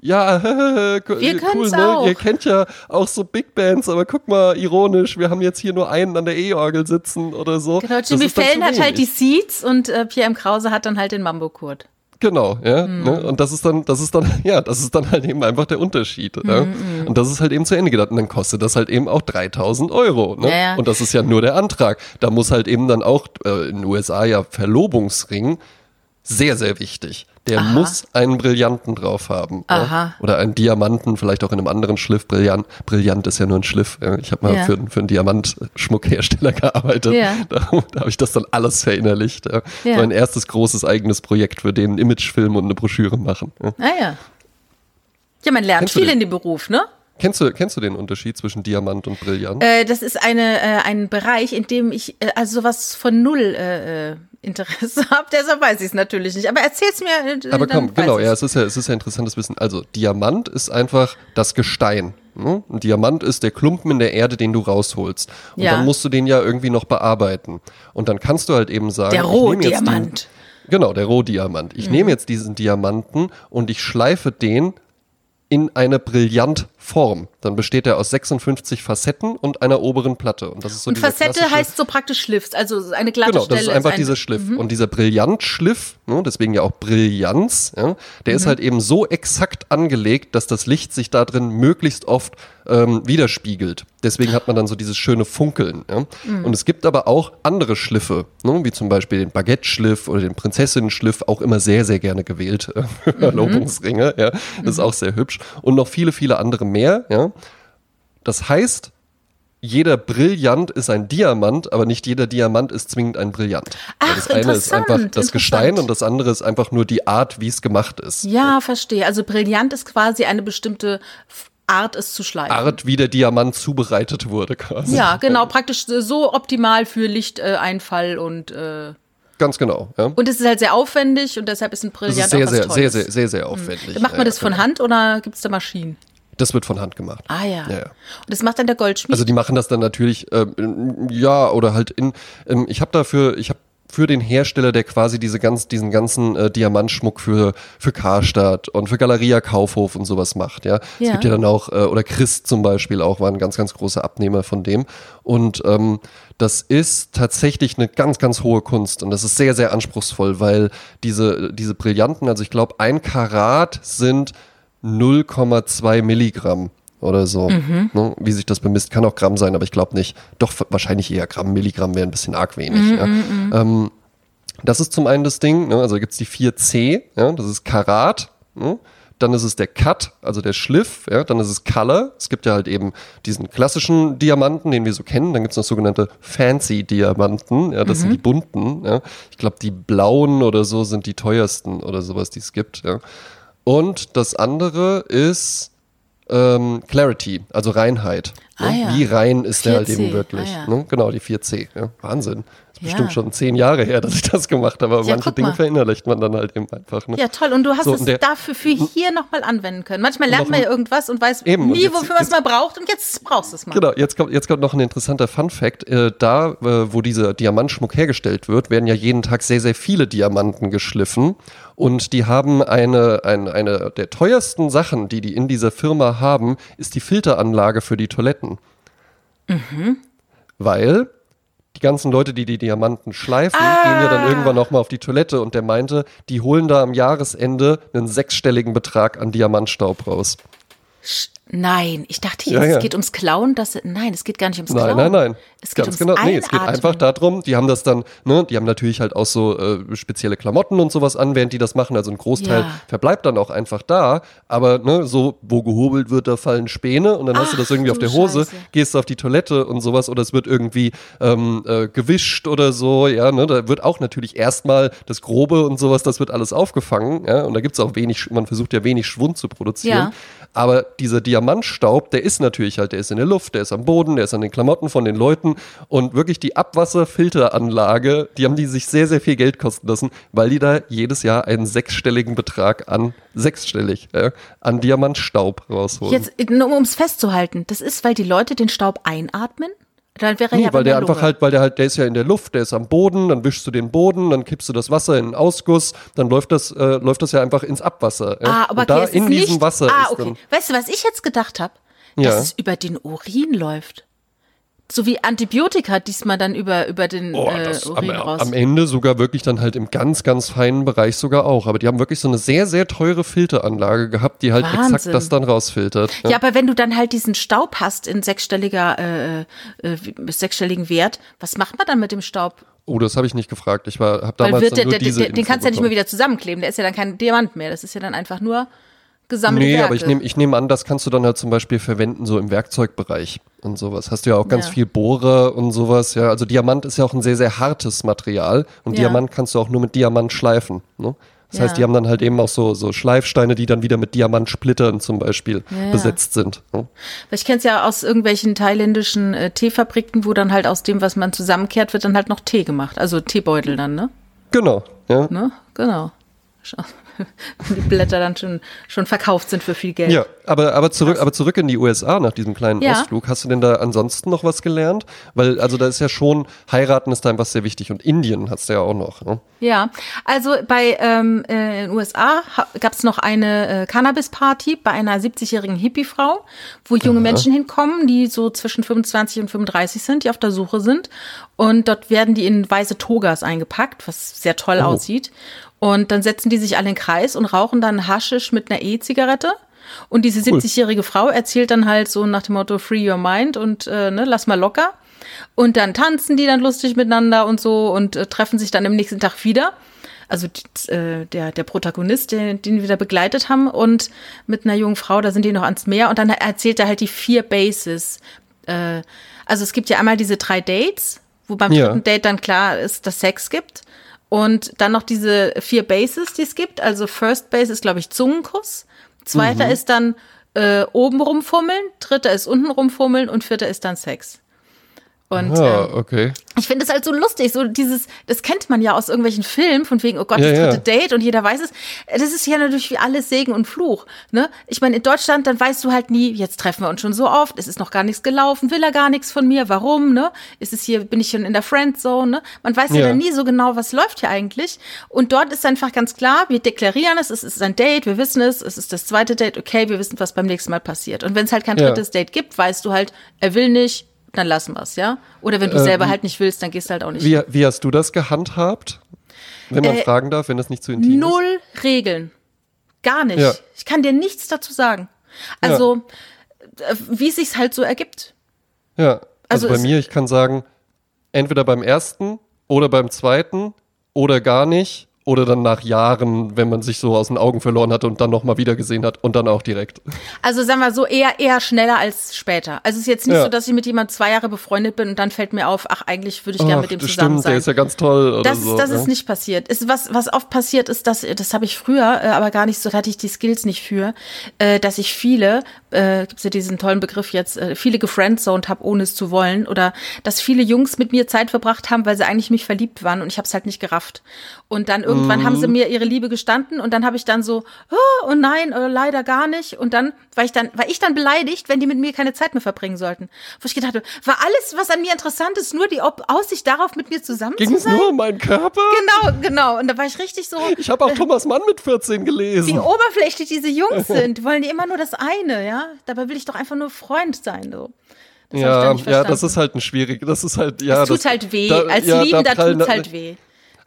ja, cool, Wir können's ne? auch. Ihr kennt ja auch so Big Bands, aber guck mal, ironisch, wir haben jetzt hier nur einen an der E-Orgel sitzen oder so. Genau, Jimmy Fallon hat halt die. Seeds und äh, Pierre M. Krause hat dann halt den Mambo-Kurt. Genau, ja. Mhm. Ne? Und das ist dann, das ist dann, ja, das ist dann halt eben einfach der Unterschied. Ja? Mhm, Und das ist halt eben zu Ende gedacht. Und dann kostet das halt eben auch 3000 Euro. Ne? Ja, ja. Und das ist ja nur der Antrag. Da muss halt eben dann auch äh, in den USA ja Verlobungsring sehr, sehr wichtig. Der Aha. muss einen Brillanten drauf haben. Ja? Aha. Oder einen Diamanten, vielleicht auch in einem anderen Schliff. Brillant, Brillant ist ja nur ein Schliff. Ich habe mal Ja. für, für einen Diamantschmuckhersteller gearbeitet. Ja. Da, da habe ich das dann alles verinnerlicht. Ja? Ja. Mein erstes großes eigenes Projekt, für den einen Imagefilm und eine Broschüre machen. Ja. Ah ja. Ja, man lernt Kennst viel in dem Beruf, ne? Kennst, du, kennst du den Unterschied zwischen Diamant und Brillant? Äh, das ist eine, äh, ein Bereich, in dem ich äh, also sowas von null äh, äh, Interesse habe. Deshalb weiß ich es natürlich nicht. Aber erzähl's mir. Äh, Aber komm, genau, ja, es ist ja, es ist ja interessantes Wissen. Also, Diamant ist einfach das Gestein. Ne? Ein Diamant ist der Klumpen in der Erde, den du rausholst. Und Ja. dann musst du den ja irgendwie noch bearbeiten. Und dann kannst du halt eben sagen, Der Rohdiamant. Genau, der Rohdiamant. Ich nehme jetzt diesen Diamanten und ich schleife den in eine Brillantform. Dann besteht er aus 56 Facetten und einer oberen Platte. Und das ist so Und Facette heißt so praktisch Schliff, also eine glatte Genau, Stelle. das ist einfach ein- dieser Schliff. Und dieser Brillantschliff, ne, deswegen ja auch Brillanz, ja, der ist halt eben so exakt angelegt, dass das Licht sich da drin möglichst oft ähm, widerspiegelt. Deswegen hat man dann so dieses schöne Funkeln. Ja. Und es gibt aber auch andere Schliffe, ne, wie zum Beispiel den Baguette-Schliff oder den Prinzessinnen-Schliff, auch immer sehr, sehr gerne gewählt. Äh, für Verlobungsringe, ja. Das ist auch sehr hübsch. Und noch viele, viele andere mehr, ja. Das heißt, jeder Brillant ist ein Diamant, aber nicht jeder Diamant ist zwingend ein Brillant. Ach, das eine ist einfach das Gestein und das andere ist einfach nur die Art, wie es gemacht ist. Ja, verstehe. Also brillant ist quasi eine bestimmte Art, es zu schleifen. Art, wie der Diamant zubereitet wurde quasi. Ja, genau, praktisch so optimal für Lichteinfall und äh, Ganz genau. Ja. und es ist halt sehr aufwendig und deshalb ist ein Das Brillant ist sehr, auch was sehr, Tolles. sehr, sehr, sehr, sehr aufwendig. Macht man Ja, das von genau. Hand oder gibt es da Maschinen? Das wird von Hand gemacht. Ah ja. Ja, ja. Und das macht dann der Goldschmied. Also die machen das dann natürlich, ähm, ja, oder halt in, ähm, ich habe dafür, ich habe für den Hersteller, der quasi diese ganz, diesen ganzen äh, Diamantschmuck für, für Karstadt und für Galeria Kaufhof und sowas macht, ja. Es Ja. gibt ja dann auch, äh, oder Christ zum Beispiel auch, war ein ganz, ganz großer Abnehmer von dem. Und ähm, das ist tatsächlich eine ganz, ganz hohe Kunst und das ist sehr, sehr anspruchsvoll, weil diese, diese Brillanten, also ich glaube, ein Karat sind 0,2 Milligramm oder so. Mhm. Ne? Wie sich das bemisst, kann auch Gramm sein, aber ich glaube nicht. Doch wahrscheinlich eher Gramm, Milligramm wäre ein bisschen arg wenig. Mhm, ja. ähm, das ist zum einen das Ding, ne? also gibt es die 4C, ja? das ist Karat. Ne? Dann ist es der Cut, also der Schliff, ja? dann ist es Color. Es gibt ja halt eben diesen klassischen Diamanten, den wir so kennen. Dann gibt es noch sogenannte Fancy-Diamanten, ja? das sind die bunten. Ja? Ich glaube, die blauen oder so sind die teuersten oder sowas, die es gibt. Ja? Und das andere ist ähm, Clarity, also Reinheit. Ah, ne? ja. Wie rein ist der halt 4C, eben wirklich? ah, ja. ne? Genau, die 4C. Ja? Wahnsinn. Ist Ja. bestimmt schon zehn Jahre her, dass ich das gemacht habe, aber Ja, manche Dinge verinnerlicht man dann halt eben einfach. Ne? ja, toll. Und du hast So, es der- dafür für hier nochmal anwenden können. Manchmal lernt man ja irgendwas und weiß Eben, und nie, jetzt- wofür man es mal braucht. Und jetzt brauchst du es mal. Genau, jetzt kommt, jetzt kommt noch ein interessanter Fun-Fact. Äh, da, äh, wo dieser Diamantschmuck hergestellt wird, werden ja jeden Tag sehr, sehr viele Diamanten geschliffen. Und die haben eine, eine, eine der teuersten Sachen, die die in dieser Firma haben, ist die Filteranlage für die Toiletten. Weil die ganzen Leute, die die Diamanten schleifen, gehen ja dann irgendwann noch mal auf die Toilette. Und der meinte, die holen da am Jahresende einen sechsstelligen Betrag an Diamantstaub raus. Nein, ich dachte jetzt, Ja, ja. es geht ums Klauen. Das, nein, es geht gar nicht ums Nein, Klauen. nein, nein. Es geht Ganz ums genau. Nee, es geht einfach darum, die haben das dann, ne, die haben natürlich halt auch so äh, spezielle Klamotten und sowas an, während die das machen. Also ein Großteil Ja. verbleibt dann auch einfach da. Aber ne, so, wo gehobelt wird, da fallen Späne und dann hast du das Ach, irgendwie auf du der Hose, Scheiße. gehst auf die Toilette und sowas oder es wird irgendwie ähm, äh, gewischt oder so, ja, ne, da wird auch natürlich erstmal das Grobe und sowas, das wird alles aufgefangen, ja, und da gibt's auch wenig, man versucht ja wenig Schwund zu produzieren. Aber dieser Diamantstaub, der ist natürlich halt, der ist in der Luft, der ist am Boden, der ist an den Klamotten von den Leuten und wirklich die Abwasserfilteranlage, die haben die sich sehr, sehr viel Geld kosten lassen, weil die da jedes Jahr einen sechsstelligen Betrag an, sechsstellig, ja, an Diamantstaub rausholen. Jetzt, nur um es festzuhalten, das ist, weil die Leute den Staub einatmen? Dann wäre Nee, ja weil der einfach halt, weil der halt, der ist ja in der Luft, der ist am Boden, dann wischst du den Boden, dann kippst du das Wasser in den Ausguss, dann läuft das, äh, läuft das ja einfach ins Abwasser. Ja? Ah, aber da okay, ist in diesem nicht, Wasser ah, okay. Weißt du, was ich jetzt gedacht habe? Ja. Dass es über den Urin läuft. So wie Antibiotika diesmal dann über, über den Oh, äh, das am, Urin raus. am Ende sogar wirklich dann halt im ganz, ganz feinen Bereich sogar auch. Aber die haben wirklich so eine sehr, sehr teure Filteranlage gehabt, die halt Wahnsinn. exakt das dann rausfiltert. ja, aber wenn du dann halt diesen Staub hast in sechsstelliger, äh, äh, sechsstelligen Wert, was macht man dann mit dem Staub? Oh, das habe ich nicht gefragt. Ich war, habe Weil damals wird dann der, nur der, diese der, den Info kannst du ja nicht mehr wieder zusammenkleben. Der ist ja dann kein Diamant mehr. Das ist ja dann einfach nur gesammelte Nee, Werke. aber ich nehme ich nehm an, das kannst du dann halt zum Beispiel verwenden, so im Werkzeugbereich und sowas. Hast du ja auch ganz Ja. viel Bohrer und sowas, ja. Also Diamant ist ja auch ein sehr, sehr hartes Material und Ja. Diamant kannst du auch nur mit Diamant schleifen. Ne? Das heißt, Ja. die haben dann halt eben auch so, so Schleifsteine, die dann wieder mit Diamantsplittern zum Beispiel Ja, besetzt sind. Ne? Weil Ich kenne es ja aus irgendwelchen thailändischen äh, Teefabriken, wo dann halt aus dem, was man zusammenkehrt, wird dann halt noch Tee gemacht. Also Teebeutel dann, ne? Genau, ja. ne? Genau. Wenn die Blätter dann schon, schon verkauft sind für viel Geld. Ja, aber, aber, zurück, aber zurück in die USA nach diesem kleinen Ja. Ausflug. Hast du denn da ansonsten noch was gelernt? Weil, also da ist ja schon, heiraten ist da einfach sehr wichtig und Indien hast du ja auch noch. Ne? Ja, also bei ähm, äh, in den USA gab es noch eine äh, Cannabis-Party bei einer 70-jährigen Hippie-Frau, wo junge Menschen hinkommen, die so zwischen 25 und 35 sind, die auf der Suche sind. Und dort werden die in weiße Togas eingepackt, was sehr toll Oh. aussieht. Und dann setzen die sich alle in den Kreis und rauchen dann Haschisch mit einer E-Zigarette. Und diese 70-jährige Frau erzählt dann halt so nach dem Motto Free Your Mind und äh, ne, lass mal locker. Und dann tanzen die dann lustig miteinander und so und äh, treffen sich dann am nächsten Tag wieder. Also die, äh, der, der Protagonist, den, den wir da begleitet haben und mit einer jungen Frau, da sind die noch ans Meer und dann erzählt er halt die vier Bases. Äh, also es gibt ja einmal diese drei Dates, wo beim Ja. dritten Date dann klar ist, dass Sex gibt. Und dann noch diese vier Bases, die es gibt. Also First Base ist, glaube ich, Zungenkuss. Zweiter ist dann äh, oben rumfummeln. Dritter ist unten rumfummeln. Und vierter ist dann Sex. Und Ah, ähm, okay. ich finde es halt so lustig, so dieses, das kennt man ja aus irgendwelchen Filmen, von wegen, oh Gott, Ja, das ja. dritte Date und jeder weiß es. Das ist ja natürlich wie alles Segen und Fluch. Ne? Ich meine, in Deutschland, dann weißt du halt nie, jetzt treffen wir uns schon so oft, es ist noch gar nichts gelaufen, will er gar nichts von mir, warum, ne? Ist es hier, bin ich schon in der Friendzone, ne? Man weiß ja, Ja. dann nie so genau, was läuft hier eigentlich. Und dort ist einfach ganz klar, wir deklarieren es, es ist ein Date, wir wissen es, es ist das zweite Date, okay, wir wissen, was beim nächsten Mal passiert. Und wenn es halt kein Ja. drittes Date gibt, weißt du halt, er will nicht, dann lassen wir es, ja? Oder wenn du selber halt nicht willst, dann gehst du halt auch nicht. Wie, wie hast du das gehandhabt? Wenn man Äh, fragen darf, wenn das nicht zu intim ist? Null Regeln. Gar nicht. Ja. Ich kann dir nichts dazu sagen. Also, äh, wie es sich halt so ergibt. Ja, also, Also bei mir, ich kann sagen, entweder beim ersten oder beim zweiten oder gar nicht oder dann nach Jahren, wenn man sich so aus den Augen verloren hatte und dann nochmal wieder gesehen hat und dann auch direkt. Also sagen wir so, eher, eher schneller als später. Also es ist jetzt nicht Ja. so, dass ich mit jemand zwei Jahre befreundet bin und dann fällt mir auf, ach, eigentlich würde ich gerne mit dem zusammen stimmt, sein. der ist ja ganz toll Das, so. das ja. ist nicht passiert. Ist was, was oft passiert ist, dass, das habe ich früher, äh, aber gar nicht so, da hatte ich die Skills nicht für, äh, dass ich viele, äh, gibt's ja diesen tollen Begriff jetzt, äh, viele gefriendzoned habe, ohne es zu wollen. Oder dass viele Jungs mit mir Zeit verbracht haben, weil sie eigentlich mich verliebt waren und ich habe es halt nicht gerafft. Und dann irgendwann haben Mhm. sie mir ihre Liebe gestanden und dann habe ich dann so, oh, oh nein, äh, leider gar nicht. Und dann war ich dann, war ich dann beleidigt, wenn die mit mir keine Zeit mehr verbringen sollten. Wo ich gedacht habe, war alles, was an mir interessant ist, nur die Ob Aussicht darauf, mit mir zusammen Ging zu es sein? nur um meinen Körper? Genau, genau. Und da war ich richtig so, Ich habe auch Thomas Mann mit 14 wie gelesen. oberflächlich diese Jungs sind. Die wollen die immer nur das eine, ja? Dabei will ich doch einfach nur Freund sein, so. Das Ja, ja, das ist halt ein schwierig, das ist halt, ja. Es tut das, halt weh. da- Als ja, da Liebender prallen- tut's halt weh.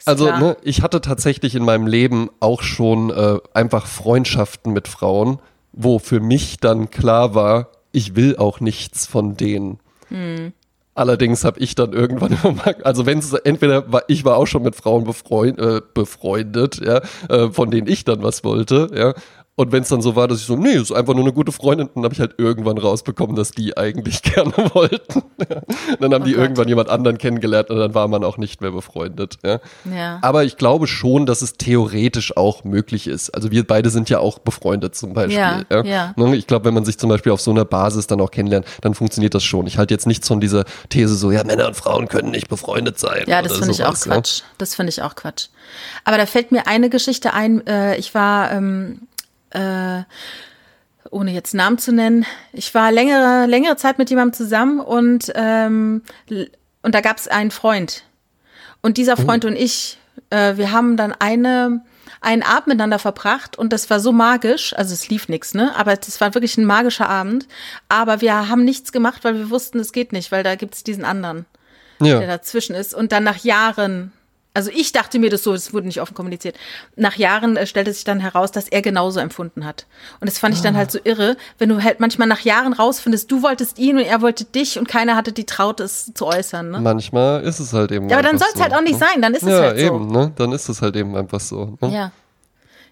Also, ne, ich hatte tatsächlich in meinem Leben auch schon äh, einfach Freundschaften mit Frauen, wo für mich dann klar war, ich will auch nichts von denen. Hm. Allerdings habe ich dann irgendwann, also wenn es entweder war, ich war auch schon mit Frauen befreund, äh, befreundet, ja, äh, von denen ich dann was wollte, ja, und wenn es dann so war, dass ich so, nee, ist einfach nur eine gute Freundin, dann habe ich halt irgendwann rausbekommen, dass die eigentlich gerne wollten. dann haben oh die Gott. irgendwann jemand anderen kennengelernt und dann war man auch nicht mehr befreundet. Ja. Ja. Aber ich glaube schon, dass es theoretisch auch möglich ist. Also wir beide sind ja auch befreundet zum Beispiel. Ja, ja. Ne, ich glaube, wenn man sich zum Beispiel auf so einer Basis dann auch kennenlernt, dann funktioniert das schon. Ich halte jetzt nichts von dieser These so, ja, Männer und Frauen können nicht befreundet sein. Ja, das finde ich auch Quatsch. Das finde ich auch Quatsch. Aber da fällt mir eine Geschichte ein. Äh, ich war ähm, äh, ohne jetzt Namen zu nennen, ich war längere, längere Zeit mit jemandem zusammen und, ähm, und da gab es einen Freund. Und dieser oh. Freund oh. und ich, äh, wir haben dann eine, einen Abend miteinander verbracht und das war so magisch, also es lief nichts, ne? Aber es war wirklich ein magischer Abend. Aber wir haben nichts gemacht, weil wir wussten, es geht nicht, weil da gibt es diesen anderen, ja. der dazwischen ist. Und dann nach Jahren also ich dachte mir das so, es wurde nicht offen kommuniziert. Nach Jahren äh, stellte sich dann heraus, dass er genauso empfunden hat. Und das fand ich dann ah. halt so irre, wenn du halt manchmal nach Jahren rausfindest, du wolltest ihn und er wollte dich und keiner hatte die Traut, es zu äußern. Ne? Manchmal ist es halt eben. Ja, aber dann soll es so, halt auch nicht ne? sein, dann ist ja, es halt so. Ja, eben, ne? Dann ist es halt eben einfach so. Ne? Ja.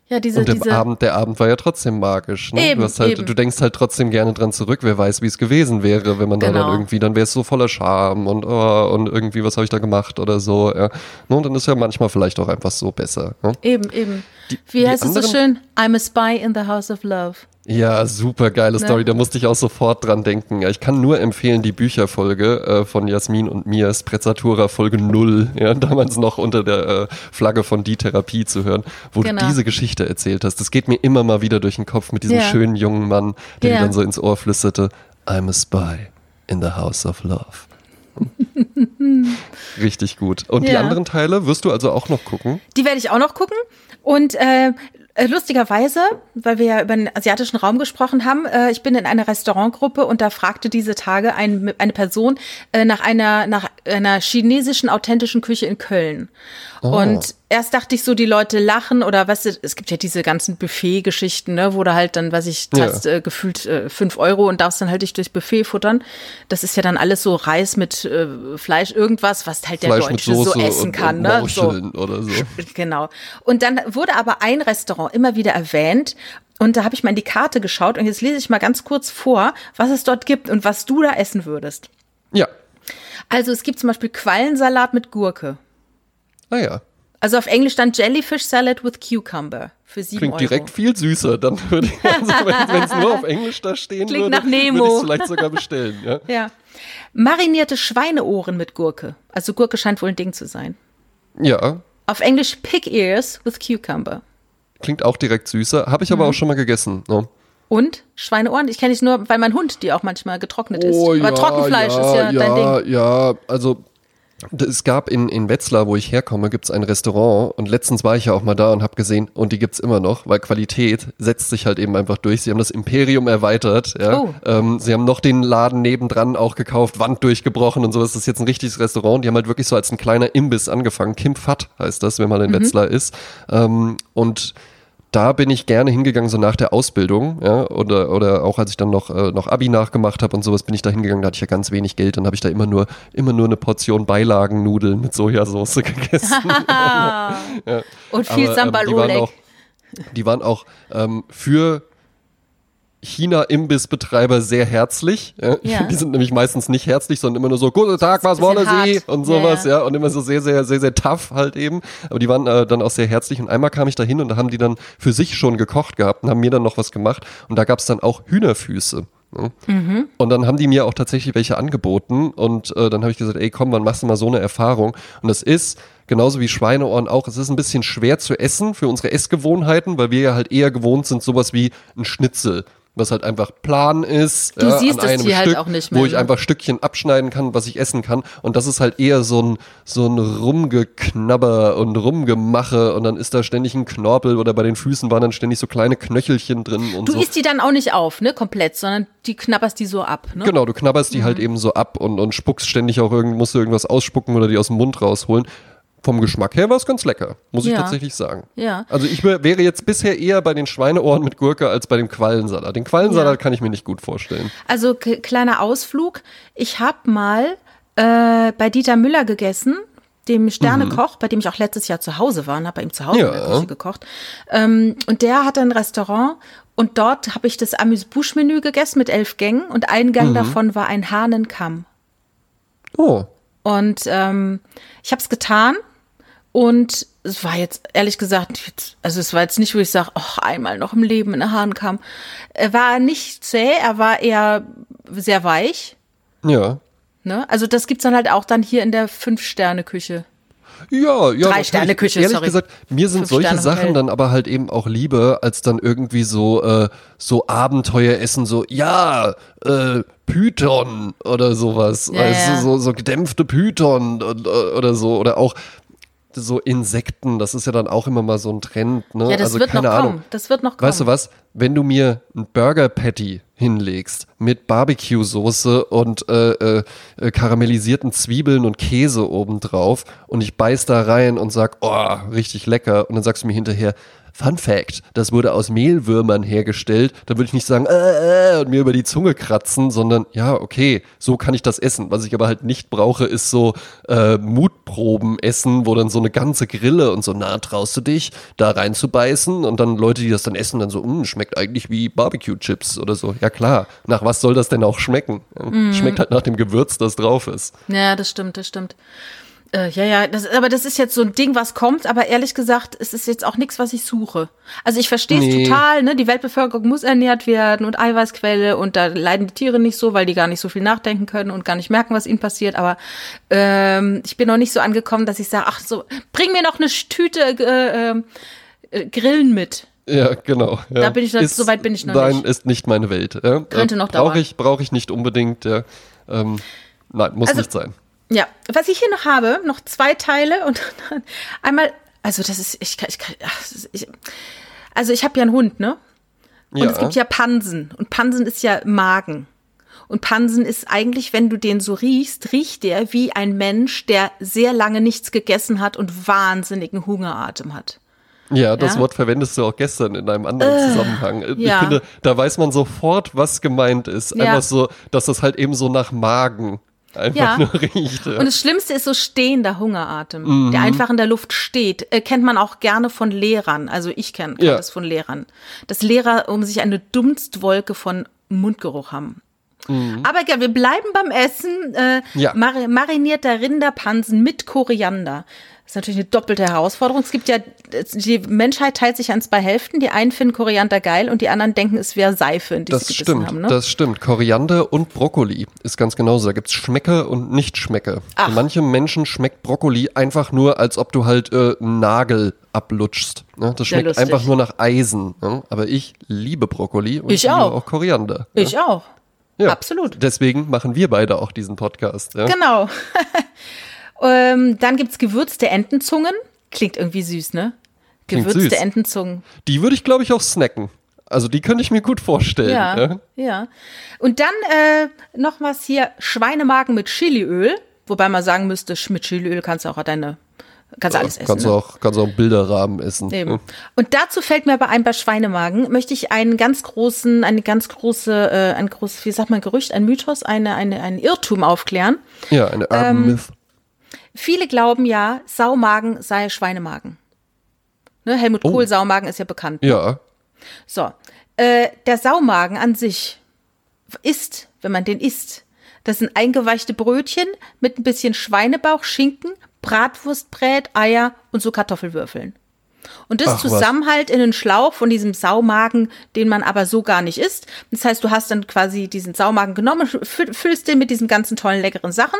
Ja, diese, und der diese Abend, der Abend war ja trotzdem magisch. Ne? Eben, du, halt, eben. du denkst halt trotzdem gerne dran zurück. Wer weiß, wie es gewesen wäre, wenn man genau. da dann genau. irgendwie, dann wäre es so voller Scham und, oh, und irgendwie, was habe ich da gemacht oder so. Ja. Ne? Und dann ist ja manchmal vielleicht auch einfach so besser. Ne? Eben, eben. Die, wie heißt es so schön? I'm a spy in the house of love. Ja, super geile ne? Story. Da musste ich auch sofort dran denken. Ich kann nur empfehlen die Bücherfolge äh, von Jasmin und mir, Sprezzatura Folge 0, ja, damals noch unter der äh, Flagge von Die Therapie zu hören, wo genau. du diese Geschichte erzählt hast. Das geht mir immer mal wieder durch den Kopf mit diesem ja. schönen jungen Mann, der ja. dann so ins Ohr flüsterte, I'm a spy in the house of love. Richtig gut. Und ja. die anderen Teile wirst du also auch noch gucken? Die werde ich auch noch gucken. Und äh, lustigerweise, weil wir ja über den asiatischen Raum gesprochen haben, äh, ich bin in einer Restaurantgruppe und da fragte diese Tage ein, eine Person äh, nach einer nach einer chinesischen authentischen Küche in Köln. Oh. Und erst dachte ich so, die Leute lachen oder was, es gibt ja diese ganzen Buffet-Geschichten, ne, wo du halt dann, was ich, hast ja. äh, gefühlt äh, fünf Euro und darfst dann halt dich durchs Buffet futtern. Das ist ja dann alles so Reis mit äh, Fleisch, irgendwas, was halt der Fleisch Deutsche so essen kann, ne? So. Oder so. Genau. Und dann wurde aber ein Restaurant immer wieder erwähnt und da habe ich mal in die Karte geschaut und jetzt lese ich mal ganz kurz vor, was es dort gibt und was du da essen würdest. Ja. Also es gibt zum Beispiel Quallensalat mit Gurke. Ah ja. Also auf Englisch dann Jellyfish Salad with Cucumber für sieben Klingt Euro. direkt viel süßer. Dann würde ich, also wenn es nur auf Englisch da stehen Klingt würde, nach Nemo. würde ich es vielleicht sogar bestellen. Ja. ja. Marinierte Schweineohren mit Gurke. Also Gurke scheint wohl ein Ding zu sein. Ja. Auf Englisch Pig Ears with Cucumber. Klingt auch direkt süßer. Habe ich aber mhm. auch schon mal gegessen. Ne? Und Schweineohren? Ich kenne es nur, weil mein Hund die auch manchmal getrocknet ist. Oh, aber ja, Trockenfleisch ja, ist ja, ja dein Ding. Ja, also es gab in, in Wetzlar, wo ich herkomme, gibt's ein Restaurant und letztens war ich ja auch mal da und habe gesehen, und die gibt's immer noch, weil Qualität setzt sich halt eben einfach durch. Sie haben das Imperium erweitert, ja. Oh. Ähm, sie haben noch den Laden nebendran auch gekauft, Wand durchgebrochen und so. Das ist jetzt ein richtiges Restaurant. Die haben halt wirklich so als ein kleiner Imbiss angefangen. Kim Fat heißt das, wenn man in mhm. Wetzlar ist. Ähm, und da bin ich gerne hingegangen, so nach der Ausbildung, ja, oder, oder auch als ich dann noch, äh, noch Abi nachgemacht habe und sowas, bin ich da hingegangen, da hatte ich ja ganz wenig Geld, dann habe ich da immer nur, immer nur eine Portion Beilagennudeln mit Sojasauce gegessen. ja. Und viel Sambal ähm, die waren auch, die waren auch ähm, für China-Imbissbetreiber sehr herzlich. Ja. ja. Die sind nämlich meistens nicht herzlich, sondern immer nur so, guten Tag, was wollen Sie? Und sowas, ja. ja. Und immer so sehr, sehr, sehr, sehr tough halt eben. Aber die waren äh, dann auch sehr herzlich. Und einmal kam ich da hin und da haben die dann für sich schon gekocht gehabt und haben mir dann noch was gemacht. Und da gab es dann auch Hühnerfüße. Ne? Mhm. Und dann haben die mir auch tatsächlich welche angeboten und äh, dann habe ich gesagt, ey komm, wann machst du mal so eine Erfahrung? Und das ist genauso wie Schweineohren auch, es ist ein bisschen schwer zu essen für unsere Essgewohnheiten, weil wir ja halt eher gewohnt sind, sowas wie ein Schnitzel was halt einfach plan ist. Du ja, siehst an das Tier Stück, halt auch nicht mehr. Wo ich ne? einfach Stückchen abschneiden kann, was ich essen kann. Und das ist halt eher so ein, so ein Rumgeknabber und Rumgemache und dann ist da ständig ein Knorpel oder bei den Füßen waren dann ständig so kleine Knöchelchen drin und du so. isst die dann auch nicht auf, ne, komplett, sondern die knabberst die so ab, ne? Genau, du knabberst die halt mhm. halt eben so ab und, und spuckst ständig auch irgend, musst du irgendwas ausspucken oder die aus dem Mund rausholen vom Geschmack her war es ganz lecker, muss ich Ja. tatsächlich sagen. Ja. Also ich wär, wäre jetzt bisher eher bei den Schweineohren mit Gurke als bei dem Quallensalat. Den Quallensalat Ja. kann ich mir nicht gut vorstellen. Also kleiner Ausflug. Ich habe mal äh, bei Dieter Müller gegessen, dem Sternekoch, bei dem ich auch letztes Jahr zu Hause war und habe bei ihm zu Hause in der Ja. Küche gekocht. Ähm, und der hatte ein Restaurant und dort habe ich das Amuse-Bouche-Menü gegessen mit elf Gängen und ein Gang davon war ein Hahnenkamm. Oh, Und ähm, ich habe es getan und es war jetzt ehrlich gesagt, jetzt- also es war jetzt nicht, wo ich sage, ach, einmal noch im Leben in der Hahn Er war nicht zäh, er war eher sehr weich. ja. Ne? Also das gibt's dann halt auch dann hier in der Fünf-Sterne-Küche. Ja, ja. Drei. Sterne Küche, Ehrlich sorry. gesagt, mir sind Fünf solche Sachen dann aber halt eben auch lieber, als dann irgendwie so, äh, so Abenteueressen, so, ja, äh, Python oder sowas. Ja, weißt ja. so, so gedämpfte Python äh, oder so. Oder auch so Insekten, das ist ja dann auch immer mal so ein Trend. Ne? Ja, das also wird noch keine kommen. Ahnung. Das wird noch kommen. Weißt du was? Wenn du mir ein Burger Patty hinlegst mit Barbecue-Soße und äh, äh, äh, karamellisierten Zwiebeln und Käse obendrauf und ich beiß da rein und sag, oh, richtig lecker und dann sagst du mir hinterher, Fun Fact, das wurde aus Mehlwürmern hergestellt, dann würde ich nicht sagen, äh, äh, und mir über die Zunge kratzen, sondern ja, okay, so kann ich das essen. Was ich aber halt nicht brauche, ist so äh, Mutproben essen, wo dann so eine ganze Grille und so, na, traust du dich, da reinzubeißen und dann Leute, die das dann essen, dann so, "Mm, schmeckt eigentlich wie Barbecue-Chips oder so. Ja klar, nach was soll das denn auch schmecken? Ja, Schmeckt halt nach dem Gewürz, das drauf ist. Ja, das stimmt, das stimmt. Äh, ja, ja, das, aber das ist jetzt so ein Ding, was kommt, aber ehrlich gesagt, es ist jetzt auch nichts, was ich suche. Also ich verstehe es Nee. total, ne? Die Weltbevölkerung muss ernährt werden und Eiweißquelle und da leiden die Tiere nicht so, weil die gar nicht so viel nachdenken können und gar nicht merken, was ihnen passiert. Aber ähm, ich bin noch nicht so angekommen, dass ich sage, ach so, bring mir noch eine Tüte äh, äh, äh, Grillen mit. Ja, genau. Ja. Da bin ich noch- so weit bin ich noch nein, nicht. ist nicht meine Welt. Ja. Könnte noch Brauche dauern. ich, brauche ich nicht unbedingt. Ja. Ähm, nein, muss Also- nicht sein. Ja, was ich hier noch habe, noch zwei Teile und dann einmal, also das ist, ich kann, ich kann, ich, also ich habe ja einen Hund, ne? Und Ja. es gibt ja Pansen und Pansen ist ja Magen. Und Pansen ist eigentlich, wenn du den so riechst, riecht der wie ein Mensch, der sehr lange nichts gegessen hat und wahnsinnigen Hungeratem hat. Ja, das Ja? Äh, Wort verwendest du auch gestern in einem anderen Zusammenhang. Ich ja. finde, da weiß man sofort, was gemeint ist. Einfach so, dass das halt eben so nach Magen einfach Ja. nur riecht. Ja. Und das Schlimmste ist so stehender Hungeratem, der einfach in der Luft steht. Äh, kennt man auch gerne von Lehrern. Also ich kenne kenn Ja. das von Lehrern. Dass Lehrer um sich eine Dunstwolke von Mundgeruch haben. Aber ja, wir bleiben beim Essen. Äh, Ja. mar marinierter Rinderpansen mit Koriander. Das ist natürlich eine doppelte Herausforderung. Es gibt ja, die Menschheit teilt sich an zwei Hälften. Die einen finden Koriander geil und die anderen denken, es wäre Seife, in die das sie stimmt, haben. Ne? das stimmt. Koriander und Brokkoli ist ganz genauso. Da gibt's Schmecke und Nicht-Schmecke. Ach. Für manche Menschen schmeckt Brokkoli einfach nur, als ob du halt äh, einen Nagel ablutschst. Ne? Das Sehr schmeckt lustig. einfach nur nach Eisen. Ne? Aber ich liebe Brokkoli und Ich liebe auch. auch Koriander. ich auch. Ja. absolut. Deswegen machen wir beide auch diesen Podcast. Ja? Genau. ähm, dann gibt's gewürzte Entenzungen. Klingt irgendwie süß, ne? Klingt Gewürzte süß. Entenzungen. Die würde ich, glaube ich, auch snacken. Also die könnte ich mir gut vorstellen. Ja, Ja. ja. Und dann äh, noch was hier, Schweinemagen mit Chiliöl. Wobei man sagen müsste, mit Chiliöl kannst du auch deine, kannst du alles essen. Kannst, ne? du auch, kannst du auch einen Bilderrahmen essen. Eben. Ja. Und dazu fällt mir aber ein, bei Schweinemagen möchte ich einen ganz großen, eine ganz große, äh, ein großes, wie sagt man, Gerücht, ein Mythos, eine, eine, ein Irrtum aufklären. Ja, eine Urban Ähm, Myth. Viele glauben ja, Saumagen sei Schweinemagen. Ne, Helmut Oh. Kohl, Saumagen ist ja bekannt. Ja. So, äh, der Saumagen an sich ist, wenn man den isst, das sind eingeweichte Brötchen mit ein bisschen Schweinebauch, Schinken, Bratwurstbrät, Eier und so Kartoffelwürfeln. Und das Ach, was. zusammen halt in einen Schlauch von diesem Saumagen, den man aber so gar nicht isst. Das heißt, du hast dann quasi diesen Saumagen genommen, fü- füllst den mit diesen ganzen tollen, leckeren Sachen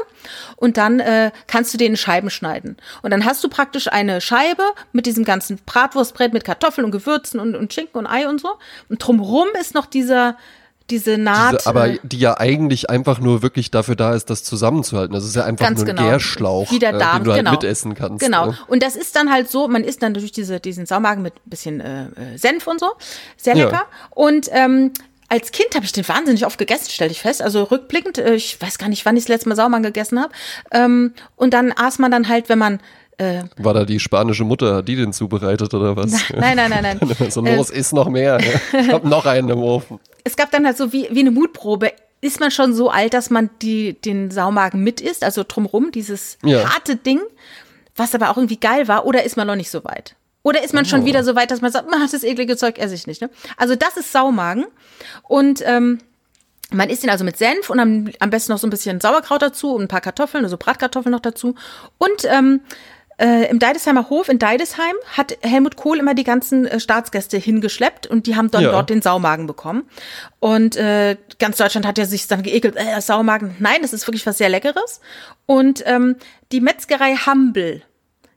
und dann äh, kannst du den in Scheiben schneiden. Und dann hast du praktisch eine Scheibe mit diesem ganzen Bratwurstbrett mit Kartoffeln und Gewürzen und, und Schinken und Ei und so. Und drumrum ist noch dieser, diese Naht. Diese, aber äh, die ja eigentlich einfach nur wirklich dafür da ist, das zusammenzuhalten. Das ist ja einfach nur ein genau. Gärschlauch, Wie der äh, Darm, den du halt genau. mitessen kannst. Genau. Ne? Und das ist dann halt so, man isst dann durch diese, diesen Saumagen mit ein bisschen äh, äh, Senf und so. Sehr Ja. lecker. Und ähm, als Kind habe ich den wahnsinnig oft gegessen, stelle ich fest. Also rückblickend, äh, ich weiß gar nicht, wann ich das letzte Mal Saumagen gegessen habe. Ähm, und dann aß man dann halt, wenn man Äh, War da die spanische Mutter, hat die den zubereitet oder was? nein, nein, nein, nein. so los, ist noch mehr. Ich hab noch einen im Ofen. Es gab dann halt so wie, wie eine Mutprobe. Ist man schon so alt, dass man die, den Saumagen mit isst, also drumrum, dieses Ja. harte Ding, was aber auch irgendwie geil war, oder ist man noch nicht so weit? Oder ist man schon Oh. wieder so weit, dass man sagt, "Ah, das eklige Zeug esse ich nicht. Ne? Also das ist Saumagen. Und ähm, man isst ihn also mit Senf und am, am besten noch so ein bisschen Sauerkraut dazu und ein paar Kartoffeln, also Bratkartoffeln noch dazu. Und ähm, äh, im Deidesheimer Hof in Deidesheim hat Helmut Kohl immer die ganzen äh, Staatsgäste hingeschleppt und die haben dann Ja. dort den Saumagen bekommen. Und äh, ganz Deutschland hat ja sich dann geekelt, äh, Saumagen. Nein, das ist wirklich was sehr Leckeres. Und ähm, die Metzgerei Hambel,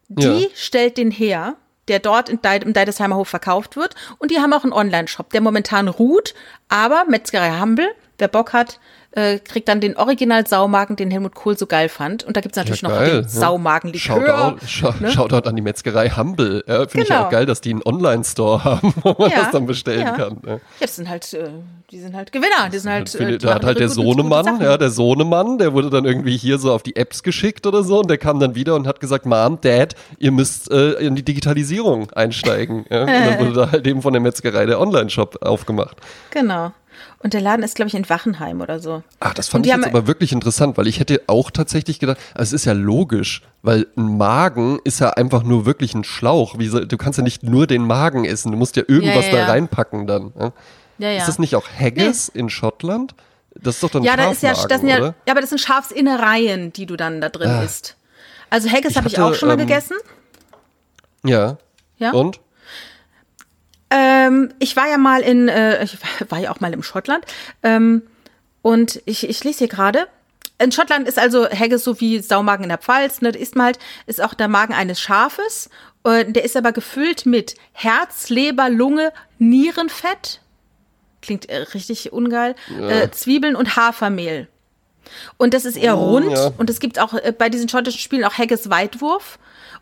die Ja. stellt den her, der dort in Deid im Deidesheimer Hof verkauft wird. Und die haben auch einen Online-Shop, der momentan ruht. Aber Metzgerei Hambel, wer Bock hat, äh, kriegt dann den Original-Saumagen, den Helmut Kohl so geil fand. Und da gibt's natürlich noch geil, den ja. Saumagen-Likör. Shoutout, schau, ne? Shoutout an die Metzgerei Humble. Ja, Finde ich Genau. auch geil, dass die einen Online-Store haben, wo man Ja, das dann bestellen ja. kann. Ja. Ja, das sind halt, äh, die sind halt Gewinner. Die sind halt, finde- äh, die da hat halt der gute- Sohnemann, ja, der Sohnemann, der wurde dann irgendwie hier so auf die Apps geschickt oder so und der kam dann wieder und hat gesagt, Mom, Dad, ihr müsst äh, in die Digitalisierung einsteigen. Ja? Und dann wurde da halt eben von der Metzgerei der Online-Shop aufgemacht. Genau. Und der Laden ist, glaube ich, in Wachenheim oder so. Ach, das fand ich jetzt aber wirklich interessant, weil ich hätte auch tatsächlich gedacht, also es ist ja logisch, weil ein Magen ist ja einfach nur wirklich ein Schlauch. Du kannst ja nicht nur den Magen essen, du musst ja irgendwas Ja, ja, da ja. reinpacken dann. Ist das nicht auch Haggis in Schottland? Das ist doch dann Ja, da ist ja, das sind ja, ja, aber das sind Schafsinnereien, die du dann da drin Ah. isst. Also Haggis habe ich auch schon mal ähm, gegessen. Ja. Ja. Und? Ähm, ich war ja mal in, äh, ich war ja auch mal im Schottland. Ähm, und ich, ich lese hier gerade. In Schottland ist also Haggis so wie Saumagen in der Pfalz. Ne? Da isst man halt, ist auch der Magen eines Schafes. Äh, der ist aber gefüllt mit Herz, Leber, Lunge, Nierenfett. Klingt äh, richtig ungeil. Äh, Zwiebeln und Hafermehl. Und das ist eher rund. ja. Und es gibt auch äh, bei diesen schottischen Spielen auch Haggis Weitwurf.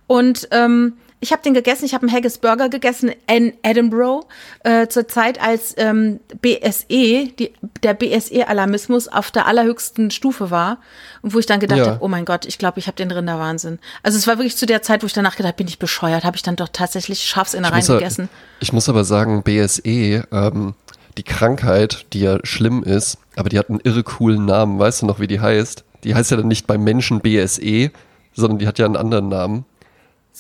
Und ähm, ich habe den gegessen. Ich habe einen Haggis Burger gegessen in Edinburgh äh, zur Zeit, als ähm, BSE, die, der BSE-Alarmismus auf der allerhöchsten Stufe war. Und wo ich dann gedacht Ja. habe, oh mein Gott, ich glaube, ich habe den Rinderwahnsinn. Also es war wirklich zu der Zeit, wo ich danach gedacht habe, bin ich bescheuert, habe ich dann doch tatsächlich Schafsinnereien ja- gegessen. ich muss aber sagen, BSE, ähm, die Krankheit, die ja schlimm ist, aber die hat einen irre coolen Namen. Weißt du noch, wie die heißt? Die heißt ja dann nicht beim Menschen BSE, sondern die hat ja einen anderen Namen.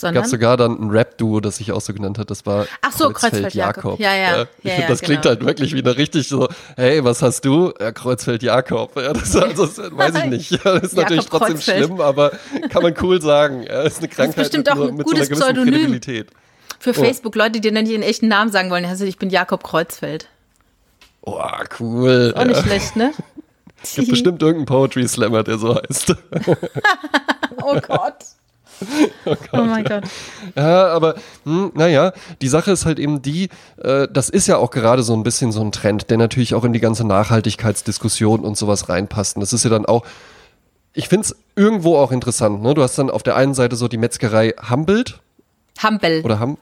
Sondern gab sogar dann ein Rap-Duo, das sich auch so genannt hat. Das war Ach so, Kreuzfeld-Jakob. Ja, ja. Ich Ja, finde, ja, das klingt genau. halt wirklich wie eine richtig so, hey, was hast du? Ja, Kreuzfeld-Jakob. Ja, das, also, das weiß ich nicht. Ja, das ist natürlich Jakob trotzdem Kreuzfeld. schlimm, aber kann man cool sagen. Ja, das ist eine Krankheit bestimmt mit, auch so- ein mit gutes so einer gewissen Pseudonym. Kredibilität. für Facebook Leute, die dir nicht ihren echten Namen sagen wollen, also ich bin Jakob Kreuzfeld. Oh, cool. Auch nicht Ja. schlecht, ne? Es gibt bestimmt irgendeinen Poetry Slammer, der so heißt. Oh Gott. Oh, mein Gott. Ja, aber hm, naja, die Sache ist halt eben die, äh, das ist ja auch gerade so ein bisschen so ein Trend, der natürlich auch in die ganze Nachhaltigkeitsdiskussion und sowas reinpasst. Und das ist ja dann auch, ich finde es irgendwo auch interessant. Ne? Du hast dann auf der einen Seite so die Metzgerei Hambelt Hampel. oder Ham,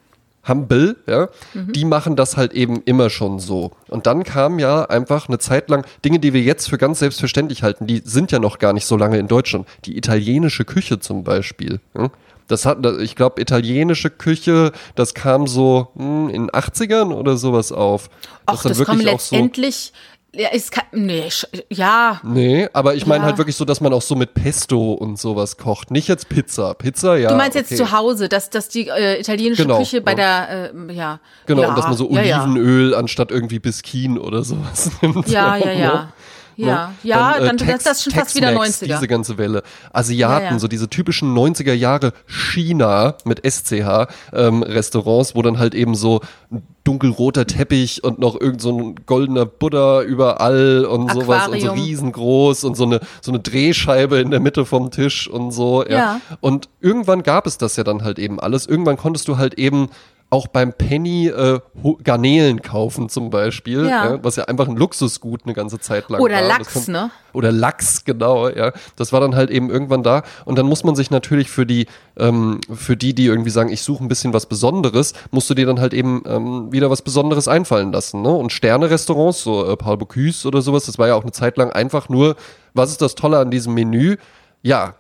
Humble, ja, die machen das halt eben immer schon so. Und dann kam ja einfach eine Zeit lang Dinge, die wir jetzt für ganz selbstverständlich halten, die sind ja noch gar nicht so lange in Deutschland. Die italienische Küche zum Beispiel. Ja. Das hat, ich glaube, italienische Küche, das kam so hm, in den 80ern oder sowas auf. Ach, dann das kommt letztendlich. Ja, ist kein, nee, ja. Nee, aber ich meine Ja. halt wirklich so, dass man auch so mit Pesto und sowas kocht. Nicht jetzt Pizza. Pizza, ja. Du meinst jetzt okay. zu Hause, dass, dass die äh, italienische Genau, Küche bei ja. der, äh, ja. Genau, ja, und dass man so ja, ja. Olivenöl anstatt irgendwie Biskin oder sowas nimmt. Ja, ja, Ne? Ja. Ja, ja, äh, dann, Tex- das ist schon fast wieder Tex-Mex, 90er. Diese ganze Welle. Asiaten, Ja, ja. so diese typischen 90er Jahre China mit SCH ähm, Restaurants, wo dann halt eben so ein dunkelroter Teppich und noch irgend so ein goldener Buddha überall und sowas und so Aquarium. riesengroß und so eine, so eine Drehscheibe in der Mitte vom Tisch und so. Ja. Ja. Und irgendwann gab es das ja dann halt eben alles. Irgendwann konntest du halt eben auch beim Penny äh, Garnelen kaufen zum Beispiel, Ja. ja, was ja einfach ein Luxusgut eine ganze Zeit lang Oder war. Lachs, Das kon- ne? Oder Lachs, genau, ja. Das war dann halt eben irgendwann da. Und dann muss man sich natürlich für die, ähm, für die, die irgendwie sagen, ich suche ein bisschen was Besonderes, musst du dir dann halt eben ähm, wieder was Besonderes einfallen lassen. Ne? Und Sterne-Restaurants, so äh, Paul Bocuse oder sowas, das war ja auch eine Zeit lang einfach nur, was ist das Tolle an diesem Menü? Ja,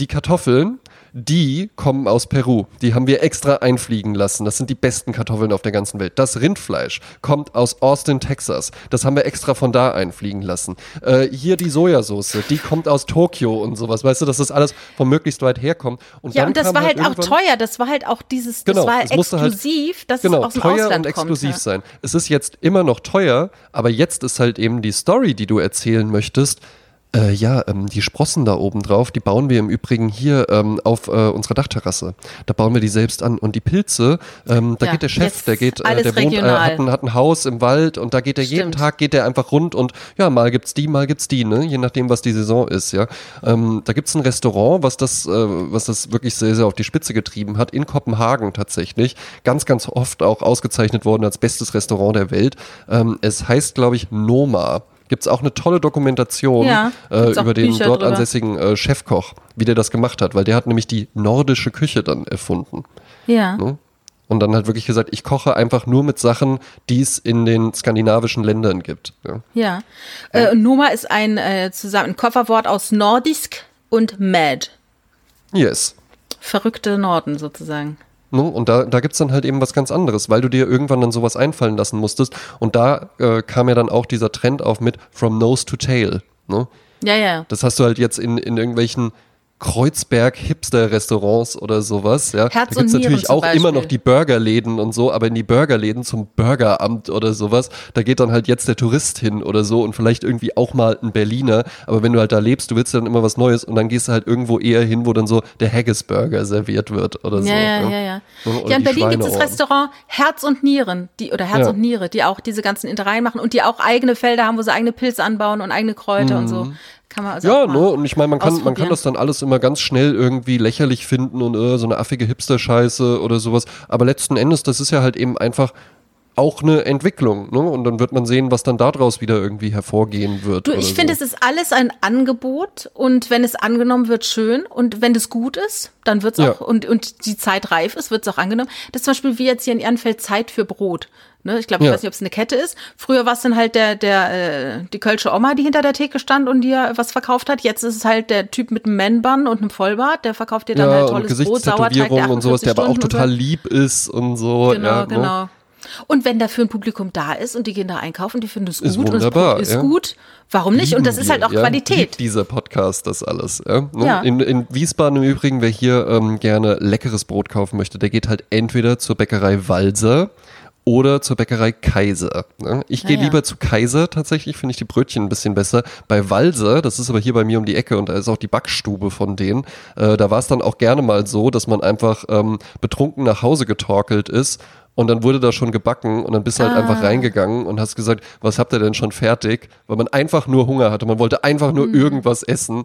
die Kartoffeln, die kommen aus Peru. Die haben wir extra einfliegen lassen. Das sind die besten Kartoffeln auf der ganzen Welt. Das Rindfleisch kommt aus Austin, Texas. Das haben wir extra von da einfliegen lassen. Äh, hier die Sojasauce, die kommt aus Tokio und sowas. Weißt du, dass das alles von möglichst weit herkommt. Und ja, und das war halt, halt auch teuer. Das war halt auch dieses, genau, das war halt exklusiv, halt, dass genau, es aus dem teuer Ausland und exklusiv kommt, sein. Es ist jetzt immer noch teuer, aber jetzt ist halt eben die Story, die du erzählen möchtest, äh, ja, ähm, die Sprossen da oben drauf, die bauen wir im Übrigen hier ähm, auf äh, unserer Dachterrasse. Da bauen wir die selbst an. Und die Pilze, ähm, da Ja, geht der Chef, der geht, äh, der wohnt, äh, hat, ein, hat ein Haus im Wald und da geht er jeden. Tag, geht er einfach rund und ja, mal gibt's die, mal gibt's die, ne? Je nachdem, was die Saison ist, ja. Ähm, da gibt's ein Restaurant, was das, äh, was das wirklich sehr, sehr auf die Spitze getrieben hat, in Kopenhagen tatsächlich. Ganz, ganz oft auch ausgezeichnet worden als bestes Restaurant der Welt. Ähm, es heißt, glaube ich, Noma. Gibt's auch eine tolle Dokumentation Ja, äh, über den Bücher dort drüber. ansässigen äh, Chefkoch, wie der das gemacht hat, weil der hat nämlich die nordische Küche dann erfunden. Ja. Ne? Und dann hat wirklich gesagt, ich koche einfach nur mit Sachen, die es in den skandinavischen Ländern gibt. Ja. Ja. Äh, Noma ist ein äh, zusammen ein Kofferwort aus Nordisk und Mad. Yes. Verrückte Norden sozusagen. Ne? Und da, da gibt's dann halt eben was ganz anderes, weil du dir irgendwann dann sowas einfallen lassen musstest. Und da äh, kam ja dann auch dieser Trend auf mit From Nose to Tail. Ne? Ja, ja. Das hast du halt jetzt in, in irgendwelchen Kreuzberg-Hipster-Restaurants oder sowas. Ja. Herz da gibt's und Nieren natürlich auch immer Beispiel. noch die Burgerläden und so, aber in die Burgerläden zum Burgeramt oder sowas, da geht dann halt jetzt der Tourist hin oder so und vielleicht irgendwie auch mal ein Berliner. Aber wenn du halt da lebst, du willst dann immer was Neues und dann gehst du halt irgendwo eher hin, wo dann so der Haggis-Burger serviert wird oder so. Ja, ja, ja. ja, ja. Oder Ja, in Berlin gibt es das. Restaurant Herz und Nieren, die, oder Herz Ja. und Niere, die auch diese ganzen Innereien machen und die auch eigene Felder haben, wo sie eigene Pilze anbauen und eigene Kräuter und so. Kann man also. Ja, ne, und ich meine, man kann, man kann das dann alles immer ganz schnell irgendwie lächerlich finden und äh, so eine affige Hipster-Scheiße oder sowas. Aber letzten Endes, das ist ja halt eben einfach auch eine Entwicklung, ne? Und dann wird man sehen, was dann daraus wieder irgendwie hervorgehen wird. Du, ich finde, so. es ist alles ein Angebot und wenn es angenommen wird, schön. Und wenn es gut ist, dann wird es Ja. auch, und, und die Zeit reif ist, wird es auch angenommen. Das ist zum Beispiel wie jetzt hier in Ehrenfeld Zeit für Brot. Ne, ich glaube, ich Ja. weiß nicht, ob es eine Kette ist. Früher war es dann halt der, der, äh, die Kölsche Oma, die hinter der Theke stand und dir was verkauft hat. Jetzt ist es halt der Typ mit einem Man-Bun und einem Vollbart, der verkauft dir dann ja, halt tolles Brot, Sauerteig, der und sowas, der aber auch 48 Stunden total lieb ist und so. Genau, ja, ne? genau. Und wenn dafür ein Publikum da ist und die gehen da einkaufen, die finden es gut Ist und wunderbar, Brot ist ja. gut, warum nicht? Und das ist halt auch ja, Qualität. Dieser Podcast das alles. Ja? Ne? In, in Wiesbaden im Übrigen, wer hier ähm, gerne leckeres Brot kaufen möchte, der geht halt entweder zur Bäckerei Walser oder zur Bäckerei Kaiser. Ne? Ich gehe Ah, ja. lieber zu Kaiser tatsächlich, finde ich die Brötchen ein bisschen besser. Bei Walser, das ist aber hier bei mir um die Ecke und da ist auch die Backstube von denen, äh, da war es dann auch gerne mal so, dass man einfach ähm, betrunken nach Hause getorkelt ist und dann wurde da schon gebacken und dann bist du halt Ah. einfach reingegangen und hast gesagt, was habt ihr denn schon fertig? Weil man einfach nur Hunger hatte. Man wollte einfach nur Mhm. irgendwas essen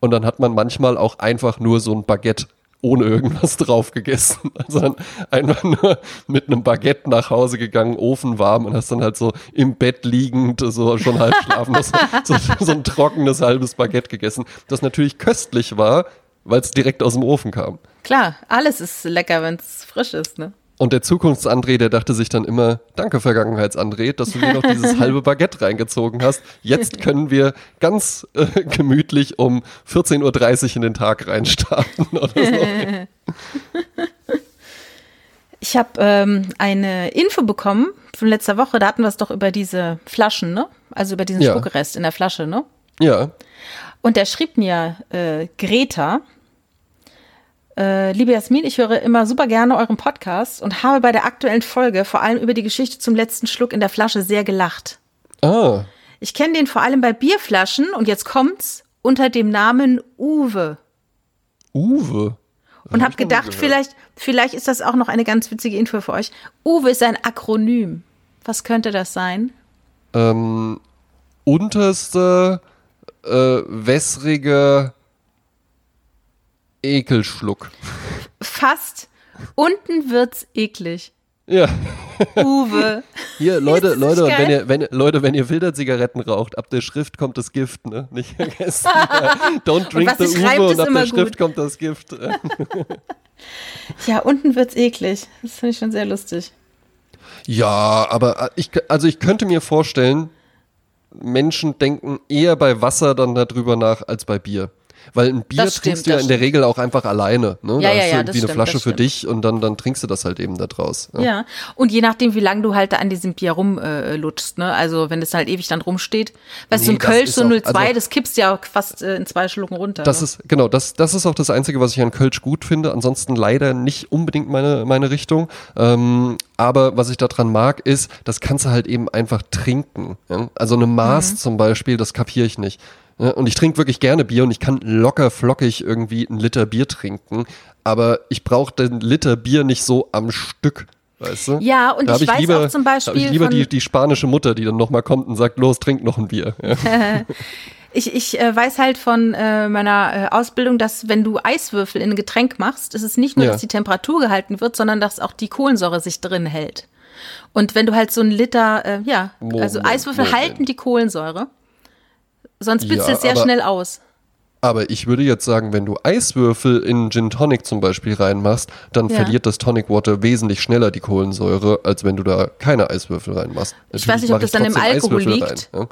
und dann hat man manchmal auch einfach nur so ein Baguette ohne irgendwas drauf gegessen. Also dann einfach nur mit einem Baguette nach Hause gegangen, Ofen warm und hast dann halt so im Bett liegend, so schon halb schlafen, so, so ein trockenes halbes Baguette gegessen, das natürlich köstlich war, weil es direkt aus dem Ofen kam. Klar, alles ist lecker, wenn es frisch ist, ne? Und der Zukunfts-André, der dachte sich dann immer, danke Vergangenheits-André, dass du dir noch dieses halbe Baguette reingezogen hast. Jetzt können wir ganz äh, gemütlich um 14.30 Uhr in den Tag reinstarten oder so. Ich habe ähm, eine Info bekommen von letzter Woche, da hatten wir es doch über diese Flaschen, ne? Also über diesen Ja. Spuckerest in der Flasche, ne? Ja, Und der schrieb mir, äh, Greta, äh, liebe Jasmin, ich höre immer super gerne euren Podcast und habe bei der aktuellen Folge vor allem über die Geschichte zum letzten Schluck in der Flasche sehr gelacht. ah, Ich kenne den vor allem bei Bierflaschen und jetzt kommt's unter dem Namen Uwe. Uwe. Und hab habe gedacht, vielleicht, vielleicht ist das auch noch eine ganz witzige Info für euch. Uwe ist ein Akronym. Was könnte das sein? Ähm, unterste äh, wässrige Ekelschluck. Fast. Unten wird's eklig. Ja. Uwe. Hier, Leute, Leute, wenn ihr, wenn, Leute, wenn ihr Filterzigaretten raucht, ab der Schrift kommt das Gift, ne? Nicht vergessen. Don't drink the Uwe und ab der Schrift gut. kommt das Gift. Ja, unten wird's eklig. Das finde ich schon sehr lustig. Ja, aber äh, ich, also ich könnte mir vorstellen, Menschen denken eher bei Wasser dann darüber nach als bei Bier. Weil ein Bier Das trinkst stimmt, du ja in der Regel auch einfach alleine. Ne? Ja, da ja, hast du ja, irgendwie das eine stimmt, Flasche für stimmt. dich und dann, dann trinkst du das halt eben da draus. Ja. Ja, und je nachdem, wie lange du halt da an diesem Bier rumlutschst, ne? Also wenn es halt ewig dann rumsteht. Weißt du, Nee, ein das Kölsch, so auch- 02, also- das kippst ja fast äh, in zwei Schlucken runter. Das ne? ist, genau, das, das ist auch das Einzige, was ich an Kölsch gut finde. Ansonsten leider nicht unbedingt meine, meine Richtung. Ähm, aber was ich daran mag, ist, das kannst du halt eben einfach trinken. Ja? Also eine Maß Mhm. zum Beispiel, das kapiere ich nicht. Und ich trinke wirklich gerne Bier und ich kann locker flockig irgendwie einen Liter Bier trinken. Aber ich brauche den Liter Bier nicht so am Stück. Weißt du? Ja, und Da hab ich weiß lieber, auch zum da hab ich Beispiel lieber die, die spanische Mutter, die dann nochmal kommt und sagt, los, trink noch ein Bier. Ja. Ich, ich äh, weiß halt von äh, meiner äh, Ausbildung, dass wenn du Eiswürfel in ein Getränk machst, ist es nicht nur, Ja. dass die Temperatur gehalten wird, sondern dass auch die Kohlensäure sich drin hält. Und wenn du halt so einen Liter, äh, ja, also Moment, Eiswürfel Moment. halten die Kohlensäure, sonst blitzt Ja, es sehr aber- schnell aus. Aber ich würde jetzt sagen, wenn du Eiswürfel in Gin Tonic zum Beispiel reinmachst, dann Ja. verliert das Tonic Water wesentlich schneller die Kohlensäure, als wenn du da keine Eiswürfel reinmachst. Ich weiß nicht, ob das dann im Alkohol Eiswürfel liegt. Rein, ja?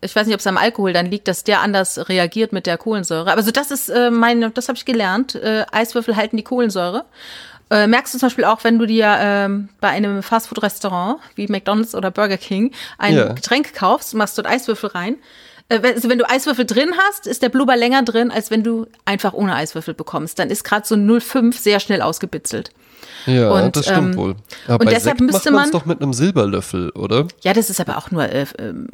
Ich weiß nicht, ob es am Alkohol dann liegt, dass der anders reagiert mit der Kohlensäure. Aber so das ist äh, meine, das habe ich gelernt. Äh, Eiswürfel halten die Kohlensäure. Äh, merkst du zum Beispiel auch, wenn du dir ähm, bei einem Fastfood-Restaurant wie McDonald's oder Burger King ein Ja. Getränk kaufst, machst dort Eiswürfel rein. Äh, wenn- also wenn du Eiswürfel drin hast, ist der Blubber länger drin, als wenn du einfach ohne Eiswürfel bekommst. Dann ist gerade so 0,5 sehr schnell ausgebitzelt. Ja, Und, das stimmt ähm, wohl. Aber und deshalb Sekt müsste man- doch mit einem Silberlöffel, oder? Ja, das ist aber auch nur äh, ähm,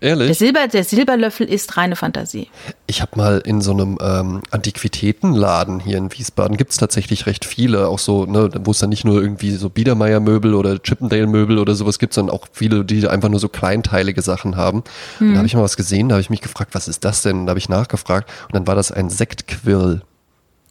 Fantasie. Der, Ehrlich? Silber, der Silberlöffel ist reine Fantasie. Ich habe mal in so einem ähm, Antiquitätenladen hier in Wiesbaden, gibt's tatsächlich recht viele, auch so, ne, wo es dann nicht nur irgendwie so Biedermeier-Möbel oder Chippendale-Möbel oder sowas gibt, sondern auch viele, die einfach nur so kleinteilige Sachen haben. Und da habe ich mal was gesehen, da habe ich mich gefragt, was ist das denn? Da habe ich nachgefragt und dann war das ein Sektquirl.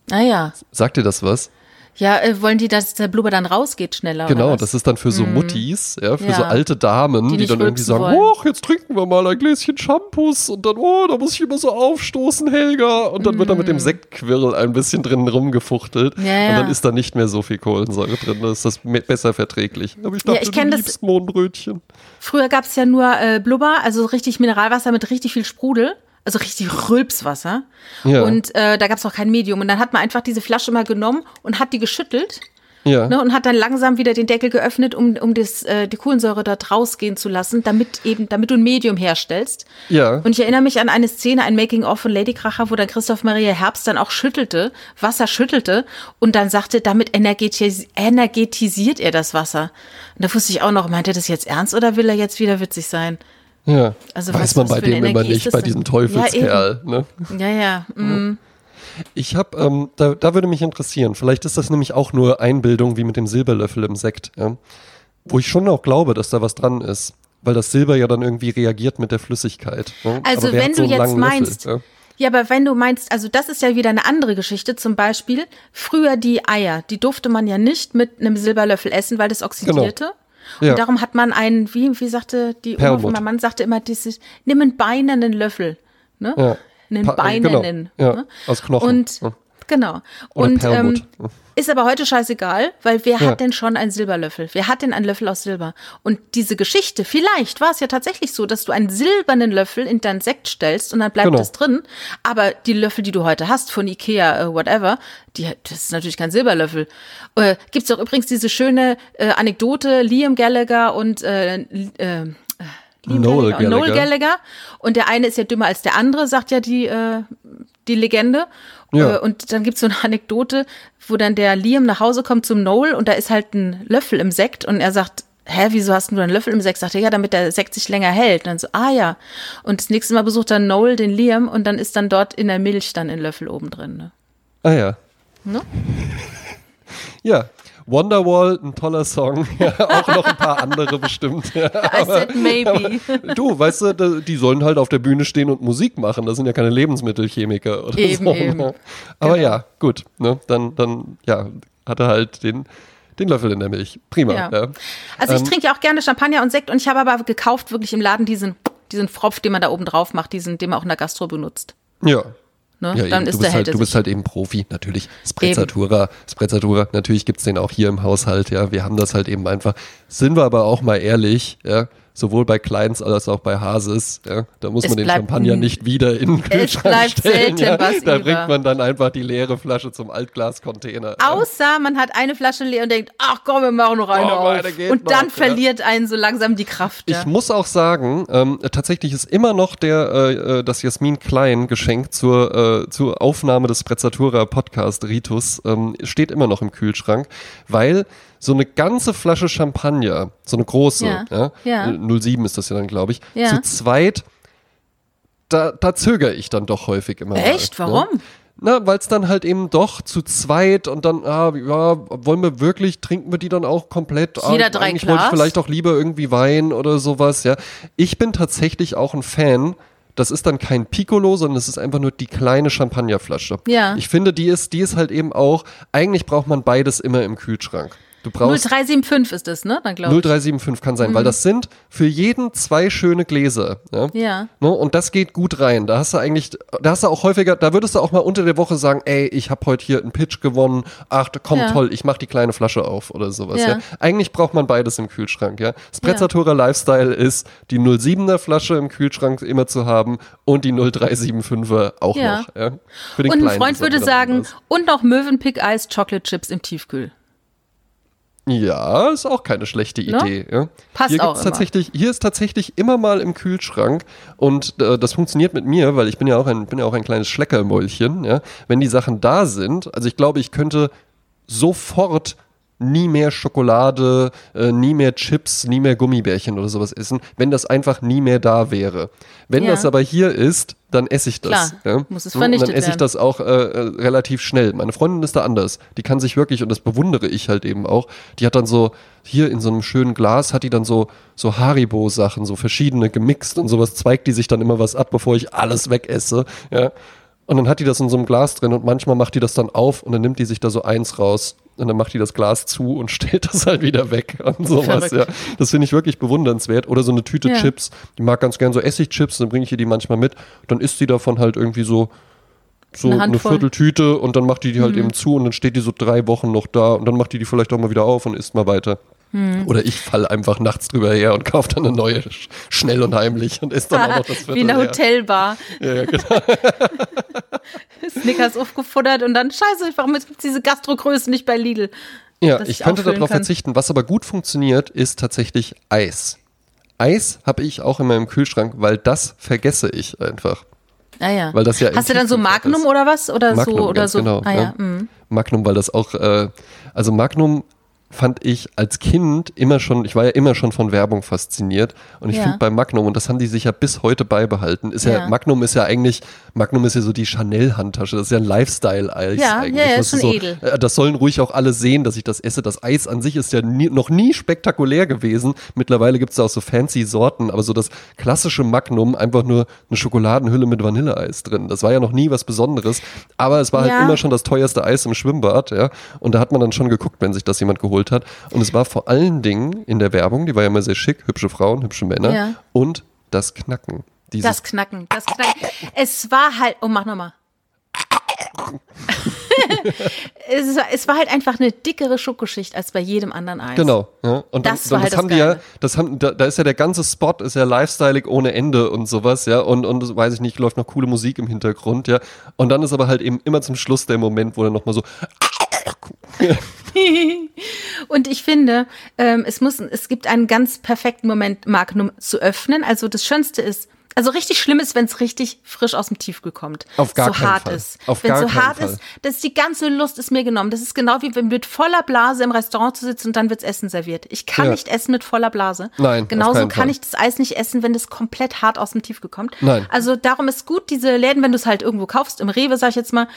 Naja. Sagt dir das was? Ja, äh, wollen die, dass der Blubber dann rausgeht schneller? Genau, das ist dann für so Muttis, ja, für Ja. so alte Damen, Die die, dann irgendwie sagen, oh, jetzt trinken wir mal ein Gläschen Shampoos und dann, oh, da muss ich immer so aufstoßen, Helga. Und dann wird da mit dem Sektquirl ein bisschen drin rumgefuchtelt. Mm. Ja, ja. Und dann ist da nicht mehr so viel Kohlensäure drin, dann ist das besser verträglich. Aber ich dachte, ich kenn du das- liebst Mohnbrötchen. Früher gab es ja nur äh, Blubber, also richtig Mineralwasser mit richtig viel Sprudel. Also richtig Rülpswasser. Ja. Und äh, da gab es auch kein Medium. Und dann hat man einfach diese Flasche mal genommen und hat die geschüttelt Ja. ne, und hat dann langsam wieder den Deckel geöffnet, um, um das, äh, die Kohlensäure dort rausgehen zu lassen, damit eben, damit du ein Medium herstellst. Ja. Und ich erinnere mich an eine Szene, ein Making-of von Lady Kracher, wo dann Christoph Maria Herbst dann auch schüttelte, Wasser schüttelte und dann sagte, damit energetis energetisiert er das Wasser. Und da wusste ich auch noch, meint er das jetzt ernst oder will er jetzt wieder witzig sein? Ja. Also Weiß was- man bei dem immer Energie nicht, bei diesem Ja, Teufelskerl. ne? Ja, ja. Mm. Ich habe, ähm, da, da würde mich interessieren, vielleicht ist das nämlich auch nur Einbildung wie mit dem Silberlöffel im Sekt, ja? wo ich schon auch glaube, dass da was dran ist, weil das Silber ja dann irgendwie reagiert mit der Flüssigkeit. Ne? Also wenn so du jetzt meinst, Löffel, ja, aber wenn du meinst, also das ist ja wieder eine andere Geschichte. Zum Beispiel früher die Eier, die durfte man ja nicht mit einem Silberlöffel essen, weil das oxidierte. Genau. Ja. Und darum hat man einen, wie, wie sagte die Oma von meinem Mann, sagte immer dieses, nimm einen beinernen Löffel. Ne? Ja. Einen Pa- äh, genau. ne? aus Knochen. Und Ja. Genau. Oder Und ähm, ist aber heute scheißegal, weil wer Ja. hat denn schon einen Silberlöffel? Wer hat denn einen Löffel aus Silber? Und diese Geschichte, vielleicht war es ja tatsächlich so, dass du einen silbernen Löffel in deinen Sekt stellst und dann bleibt Genau. das drin. Aber die Löffel, die du heute hast, von Ikea, äh, whatever, die, das ist natürlich kein Silberlöffel. Äh, Gibt es auch übrigens diese schöne äh, Anekdote, Liam Gallagher und äh, äh, Liam Noel und Noel Gallagher. Gallagher. Und der eine ist ja dümmer als der andere, sagt ja die, äh, die Legende. Ja. Äh, Und dann gibt's so eine Anekdote, wo dann der Liam nach Hause kommt zum Noel und da ist halt ein Löffel im Sekt und er sagt, hä, wieso hast du einen Löffel im Sekt? Sagt er, ja, damit der Sekt sich länger hält. Und dann so, ah ja. Und das nächste Mal besucht dann Noel den Liam und dann ist dann dort in der Milch dann ein Löffel oben drin. Ne? Ah ja. Ne? Ja. Wonderwall, ein toller Song. Ja, auch noch ein paar andere bestimmt. Ja. I said maybe. Du, weißt du, die sollen halt auf der Bühne stehen und Musik machen. Das sind ja keine Lebensmittelchemiker oder Eben, so. eben. Ne? Aber Genau. ja, gut. Ne? Dann, dann, ja, hat er halt den, den Löffel in der Milch. Prima. Ja. Ja. Also ich Ähm, trinke ja auch gerne Champagner und Sekt und ich habe aber gekauft wirklich im Laden diesen, diesen Fropf, den man da oben drauf macht, diesen, den man auch in der Gastro benutzt. ja. Ne? Ja, dann eben, ist du, der bist hält halt, du bist halt eben Profi, natürlich. Sprezzatura, Sprezzatura, natürlich gibt's den auch hier im Haushalt, ja. Wir haben das halt eben einfach. Sind wir aber auch mal ehrlich, ja. Sowohl bei Kleins als auch bei Hases. Ja, da muss Es man den Champagner nicht wieder in den Kühlschrank stellen. selten ja. Da über. bringt man dann einfach die leere Flasche zum Altglascontainer. Außer man hat eine Flasche leer und denkt, ach komm, wir machen noch eine Komm, auf. und dann noch, ja. verliert einen so langsam die Kraft. Ich muss auch sagen, ähm, tatsächlich ist immer noch der äh, äh, das Jasmin Klein Geschenk zur äh, zur Aufnahme des Sprezzatura Podcast Ritus ähm, steht immer noch im Kühlschrank, weil so eine ganze Flasche Champagner, so eine große, Ja, ja, ja. äh, 07 ist das ja dann, glaube ich, Ja. zu zweit, da, da zögere ich dann doch häufig immer. Echt? Mal, Warum? Ne? Na, weil es dann halt eben doch zu zweit und dann, ah, ja, wollen wir wirklich, trinken wir die dann auch komplett? Jeder ah, drei eigentlich wollte ich Glas? vielleicht auch lieber irgendwie Wein oder sowas, ja. Ich bin tatsächlich auch ein Fan. Das ist dann kein Piccolo, sondern es ist einfach nur die kleine Champagnerflasche. Ja. Ich finde, die ist, die ist halt eben auch, eigentlich braucht man beides immer im Kühlschrank. Du brauchst 0375 ist das, ne? Dann glaube ich. 0375 kann sein, weil das sind für jeden zwei schöne Gläser. Ja. Ja. Ne, und das geht gut rein. Da hast du eigentlich, da hast du auch häufiger, da würdest du auch mal unter der Woche sagen, ey, ich habe heute hier einen Pitch gewonnen. Ach, komm, Ja. toll, ich mach die kleine Flasche auf oder sowas. Ja. Ja. Eigentlich braucht man beides im Kühlschrank. Ja. Sprezzatura Lifestyle ist, die 07er Flasche im Kühlschrank immer zu haben und die 0375er auch Ja. noch. Ja. Für den Und ein Freund würde sagen, und noch Möwenpick Eis Chocolate Chips im Tiefkühl. Ja, ist auch keine schlechte Ne? Idee. Ja. Passt hier auch gibt's immer. tatsächlich, hier ist tatsächlich immer mal im Kühlschrank und äh, das funktioniert mit mir, weil ich bin ja auch ein, bin ja auch ein kleines Schleckermäulchen. Ja. Wenn die Sachen da sind, also ich glaube, ich könnte sofort nie mehr Schokolade, äh, nie mehr Chips, nie mehr Gummibärchen oder sowas essen, wenn das einfach nie mehr da wäre. Wenn Ja. das aber hier ist, dann esse ich das. Klar, ja. muss es Und Dann vernichtet esse ich das auch äh, äh, relativ schnell. Meine Freundin ist da anders. Die kann sich wirklich, und das bewundere ich halt eben auch, die hat dann so, hier in so einem schönen Glas, hat die dann so, so Haribo-Sachen, so verschiedene gemixt und sowas, zweigt die sich dann immer was ab, bevor ich alles wegesse. Ja. Und dann hat die das in so einem Glas drin und manchmal macht die das dann auf und dann nimmt die sich da so eins raus und dann macht die das Glas zu und stellt das halt wieder weg und sowas, ja. Das finde ich wirklich bewundernswert. Oder so eine Tüte Ja. Chips. Die mag ganz gern so Essigchips, dann bringe ich ihr die manchmal mit. Dann isst sie davon halt irgendwie so so Eine eine. Vierteltüte und dann macht die die halt eben zu und dann steht die so drei Wochen noch da und dann macht die die vielleicht auch mal wieder auf und isst mal weiter. Oder ich falle einfach nachts drüber her und kaufe dann eine neue, sch- schnell und heimlich und esse dann auch noch das Viertel Wie in der leer. Hotelbar. Ja, ja, genau. Snickers aufgefuttert und dann, scheiße, warum gibt es diese Gastrogrößen nicht bei Lidl? ja ich ich könnte darauf kann. verzichten. Was aber gut funktioniert, ist tatsächlich Eis. Eis habe ich auch in meinem Kühlschrank, weil das vergesse ich einfach. Ah, ja. Weil das ja Hast du dann so Magnum ist. oder was? Oder Magnum, so oder so? genau. ah, ja. ja. mm. Magnum, weil das auch, äh, also Magnum fand ich als Kind immer schon, ich war ja immer schon von Werbung fasziniert und ich Ja. finde bei Magnum, und das haben die sich ja bis heute beibehalten, ist ja, Ja. Magnum ist ja eigentlich, Magnum ist ja so die Chanel-Handtasche, das ist ja ein Lifestyle-Eis Ja, eigentlich. ja, ja, Das ist schon so, edel. äh, Das sollen ruhig auch alle sehen, dass ich das esse. Das Eis an sich ist ja nie, noch nie spektakulär gewesen. Mittlerweile gibt es da auch so fancy Sorten, aber so das klassische Magnum, einfach nur eine Schokoladenhülle mit Vanilleeis drin. Das war ja noch nie was Besonderes, aber es war halt immer schon das teuerste Eis im Schwimmbad, ja. Und da hat man dann schon geguckt, wenn sich das jemand geholt hat. Und es war vor allen Dingen in der Werbung, die war ja immer sehr schick, hübsche Frauen, hübsche Männer Ja. und das Knacken. Dieses Das Knacken, das Knacken. Es war halt, oh, mach nochmal. es, war, es war halt einfach eine dickere Schokoschicht als bei jedem anderen Eis. Genau, ja. Und Das war halt das haben die ja, Geile. das haben, da, da ist ja der ganze Spot, ist ja lifestyleig ohne Ende und sowas, ja. Und, und weiß ich nicht, läuft noch coole Musik im Hintergrund, ja. Und dann ist aber halt eben immer zum Schluss der Moment, wo dann nochmal so, Und ich finde, ähm, es muss, es gibt einen ganz perfekten Moment, Magnum zu öffnen. Also das Schönste ist, also richtig schlimm ist, wenn es richtig frisch aus dem Tiefkühl kommt. Auf gar so keinen hart Fall. ist. Auf wenn gar so hart Fall. ist, dass die ganze Lust ist mir genommen. Das ist genau wie wenn mit voller Blase im Restaurant zu sitzen und dann wirds Essen serviert. Ich kann Ja. nicht essen mit voller Blase. Nein, Genauso kann Fall. ich das Eis nicht essen, wenn das komplett hart aus dem Tiefkühl kommt. Nein. Also darum ist gut, diese Läden, wenn du es halt irgendwo kaufst, im Rewe, sag ich jetzt mal,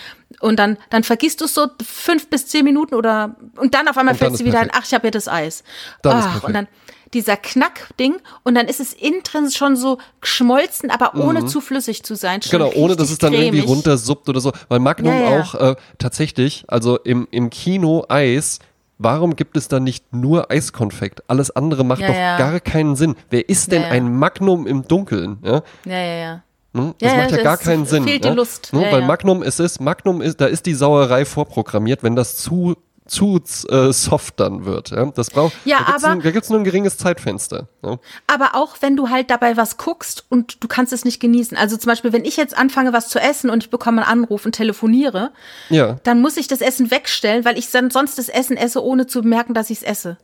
und dann, dann vergisst du es so fünf bis zehn Minuten oder und dann auf einmal ist sie wieder ein, ach, ich habe ja das Eis. Dann ist Ach, perfekt. und dann dieser Knackding und dann ist es innen drin schon so geschmolzen, aber ohne zu flüssig zu sein. Schon Mhm. genau, ohne dass es dann irgendwie cremig. runtersuppt oder so. Weil Magnum Ja, ja. auch äh, tatsächlich, also im, im Kino Eis, warum gibt es da nicht nur Eiskonfekt? Alles andere macht Ja, doch ja. gar keinen Sinn. Wer isst denn Ja, ein Magnum im Dunkeln? Ja? Ja, ja. Ne? Das macht ja, gar keinen Sinn. fehlt die? Lust. Ja, Weil. Magnum es ist, Magnum ist, da ist die Sauerei vorprogrammiert, wenn das zu zu äh, soft dann wird. Ja? Das braucht, Ja, da gibt's aber- ein, da gibt's nur ein geringes Zeitfenster. Ja? Aber auch wenn du halt dabei was guckst und du kannst es nicht genießen. Also zum Beispiel, wenn ich jetzt anfange, was zu essen und ich bekomme einen Anruf und telefoniere, ja. dann muss ich das Essen wegstellen, weil ich dann sonst das Essen esse, ohne zu merken, dass ich es esse.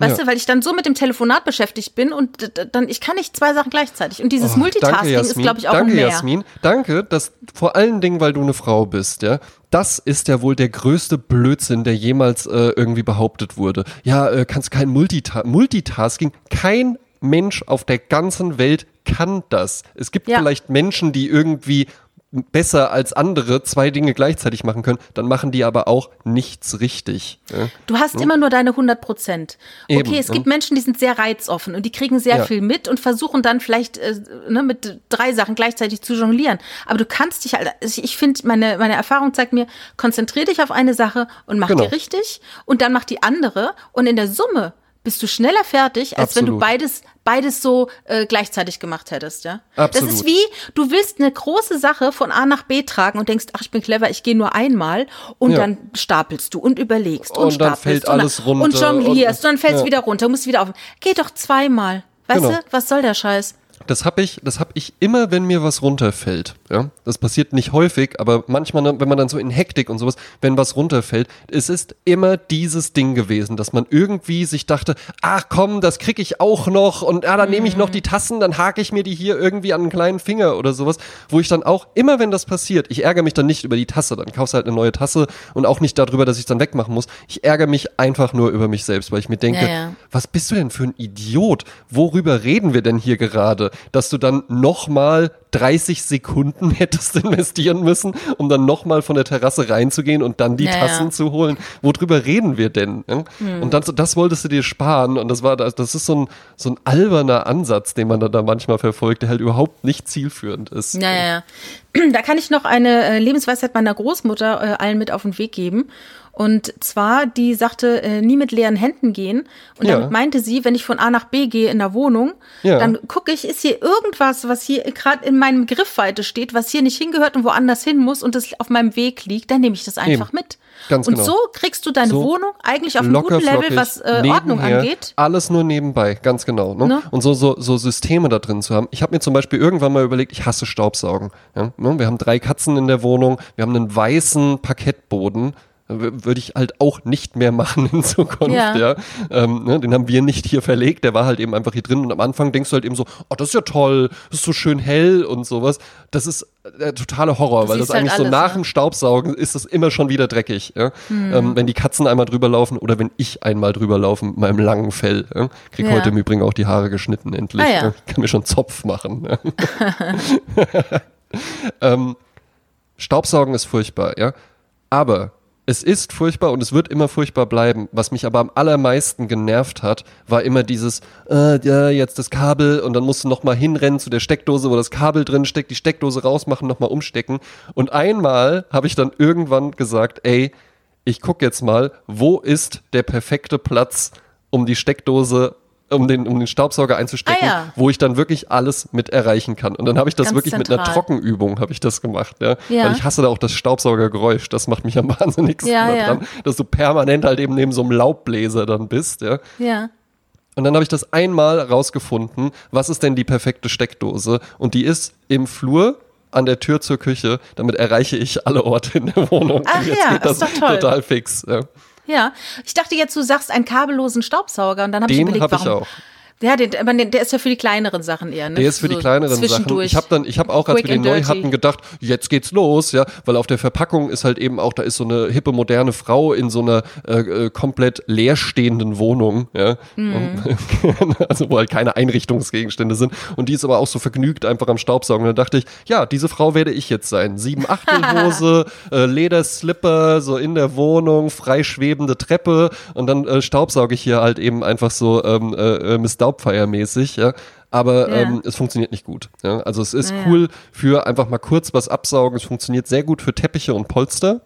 Weißt Ja. du, weil ich dann so mit dem Telefonat beschäftigt bin und dann, ich kann nicht zwei Sachen gleichzeitig. Und dieses Oh, Multitasking danke, ist, glaube ich, auch danke, Mehr. Jasmin. Danke, dass vor allen Dingen, weil du eine Frau bist, ja. Das ist ja wohl der größte Blödsinn, der jemals äh, irgendwie behauptet wurde. Ja, äh, kannst kein Multita Multitasking. Kein Mensch auf der ganzen Welt kann das. Es gibt Ja. vielleicht Menschen, die irgendwie besser als andere zwei Dinge gleichzeitig machen können, dann machen die aber auch nichts richtig. Ja? Du hast immer nur deine 100 Prozent. Okay, Eben, es gibt ja. Menschen, die sind sehr reizoffen und die kriegen sehr Ja. viel mit und versuchen dann vielleicht äh, ne, mit drei Sachen gleichzeitig zu jonglieren. Aber du kannst dich halt, also ich finde, meine, meine Erfahrung zeigt mir, konzentrier dich auf eine Sache und mach Genau. die richtig und dann mach die andere und in der Summe bist du schneller fertig, als wenn du Absolut. beides, beides so äh, gleichzeitig gemacht hättest, ja? Absolut. Das ist wie, du willst eine große Sache von A nach B tragen und denkst, ach, ich bin clever, ich gehe nur einmal und Ja. dann stapelst du und überlegst und, Und dann stapelst fällt und alles runter Und jonglierst und- und, dann fällst ja. wieder runter, musst wieder auf. Geh doch zweimal. Weißt Genau. du, was soll der Scheiß? Das habe ich, das habe ich immer, wenn mir was runterfällt. Ja, das passiert nicht häufig, aber manchmal, ne, wenn man dann so in Hektik und sowas, wenn was runterfällt, es ist immer dieses Ding gewesen, dass man irgendwie sich dachte, ach komm, das krieg ich auch noch und ah, dann nehme ich noch die Tassen, dann hake ich mir die hier irgendwie an einen kleinen Finger oder sowas, wo ich dann auch immer, wenn das passiert, ich ärgere mich dann nicht über die Tasse, dann kaufst du halt eine neue Tasse und auch nicht darüber, dass ich dann wegmachen muss. Ich ärgere mich einfach nur über mich selbst, weil ich mir denke, Ja, ja. was bist du denn für ein Idiot? Worüber reden wir denn hier gerade? Dass du dann nochmal 30 Sekunden hättest investieren müssen, um dann nochmal von der Terrasse reinzugehen und dann die Ja, Tassen zu holen. Worüber reden wir denn? ja? Hm. Und das, das wolltest du dir sparen und das war, das ist so ein, so ein alberner Ansatz, den man dann da manchmal verfolgt, der halt überhaupt nicht zielführend ist. Ja, ja, ja. Da kann ich noch eine äh, Lebensweisheit meiner Großmutter äh, allen mit auf den Weg geben. Und zwar, die sagte, äh, nie mit leeren Händen gehen. Und Ja. damit meinte sie, wenn ich von A nach B gehe in der Wohnung, Ja. dann gucke ich, ist hier irgendwas, was hier gerade in meinem Griffweite steht, was hier nicht hingehört und woanders hin muss und das auf meinem Weg liegt, dann nehme ich das einfach Eben. mit. Ganz und genau. so kriegst du deine So Wohnung eigentlich auf einem guten Level, was äh, Ordnung angeht. Alles nur nebenbei, ganz genau. Ne? Ne? Und so, so, so Systeme da drin zu haben. Ich habe mir zum Beispiel irgendwann mal überlegt, ich hasse Staubsaugen. Ja? Ne? Wir haben drei Katzen in der Wohnung, wir haben einen weißen Parkettboden. Würde ich halt auch nicht mehr machen in Zukunft, ja. Ja. Ähm, ne? Den haben wir nicht hier verlegt, der war halt eben einfach hier drin und am Anfang denkst du halt eben so, oh, das ist ja toll, das ist so schön hell und sowas. Das ist der totale Horror, weil das halt eigentlich so alles, nach ne? dem Staubsaugen ist es immer schon wieder dreckig. Ja? Hm. Ähm, wenn die Katzen einmal drüber laufen oder wenn ich einmal drüber laufe mit meinem langen Fell. Ja? Krieg Ja. heute im Übrigen auch die Haare geschnitten, endlich. Ah, ja. ja? Kann mir schon Zopf machen. Ja? ähm, Staubsaugen ist furchtbar, ja. Aber es ist furchtbar und es wird immer furchtbar bleiben. Was mich aber am allermeisten genervt hat, war immer dieses, äh, ja, jetzt das Kabel und dann musst du nochmal hinrennen zu der Steckdose, wo das Kabel drin steckt, die Steckdose rausmachen, nochmal umstecken. Und einmal habe ich dann irgendwann gesagt, ey, ich guck jetzt mal, wo ist der perfekte Platz, um die Steckdose um den, um den Staubsauger einzustecken, Ah, ja. wo ich dann wirklich alles mit erreichen kann. Und dann habe ich das Ganz wirklich mit einer zentral. Trockenübung habe ich das gemacht, ja? Ja. Weil ich hasse da auch das Staubsaugergeräusch, das macht mich am wahnsinnigsten Ja, ja. daran, dass du permanent halt eben neben so einem Laubbläser dann bist, ja? Ja. Und dann habe ich das einmal rausgefunden, was ist denn die perfekte Steckdose? Und die ist im Flur an der Tür zur Küche. Damit erreiche ich alle Orte in der Wohnung. Ach Und jetzt ja, geht das ist doch toll. total fix. Ja. Ja, ich dachte jetzt, du sagst einen kabellosen Staubsauger und dann habe ich Den überlegt, ich warum. auch. Ja, den, aber der ist ja für die kleineren Sachen eher. Ne? Der ist für die So kleineren Sachen. Ich habe dann, ich habe auch, als Quick wir den neu dirty. hatten, gedacht, jetzt geht's los, ja, weil auf der Verpackung ist halt eben auch, da ist so eine hippe moderne Frau in so einer äh, äh, komplett leerstehenden Wohnung, ja, Mhm. und, also wo halt keine Einrichtungsgegenstände sind und die ist aber auch so vergnügt einfach am Staubsaugen. Und da dachte ich, ja, diese Frau werde ich jetzt sein. Sieben Achtelhose, äh, Lederslipper, so in der Wohnung, frei schwebende Treppe und dann äh, staubsauge ich hier halt eben einfach so ähm, äh, äh, Miss Daubfire mäßig, ja. Aber Ja. ähm, es funktioniert nicht gut. Ja? Also es ist Ja, cool für einfach mal kurz was absaugen. Es funktioniert sehr gut für Teppiche und Polster.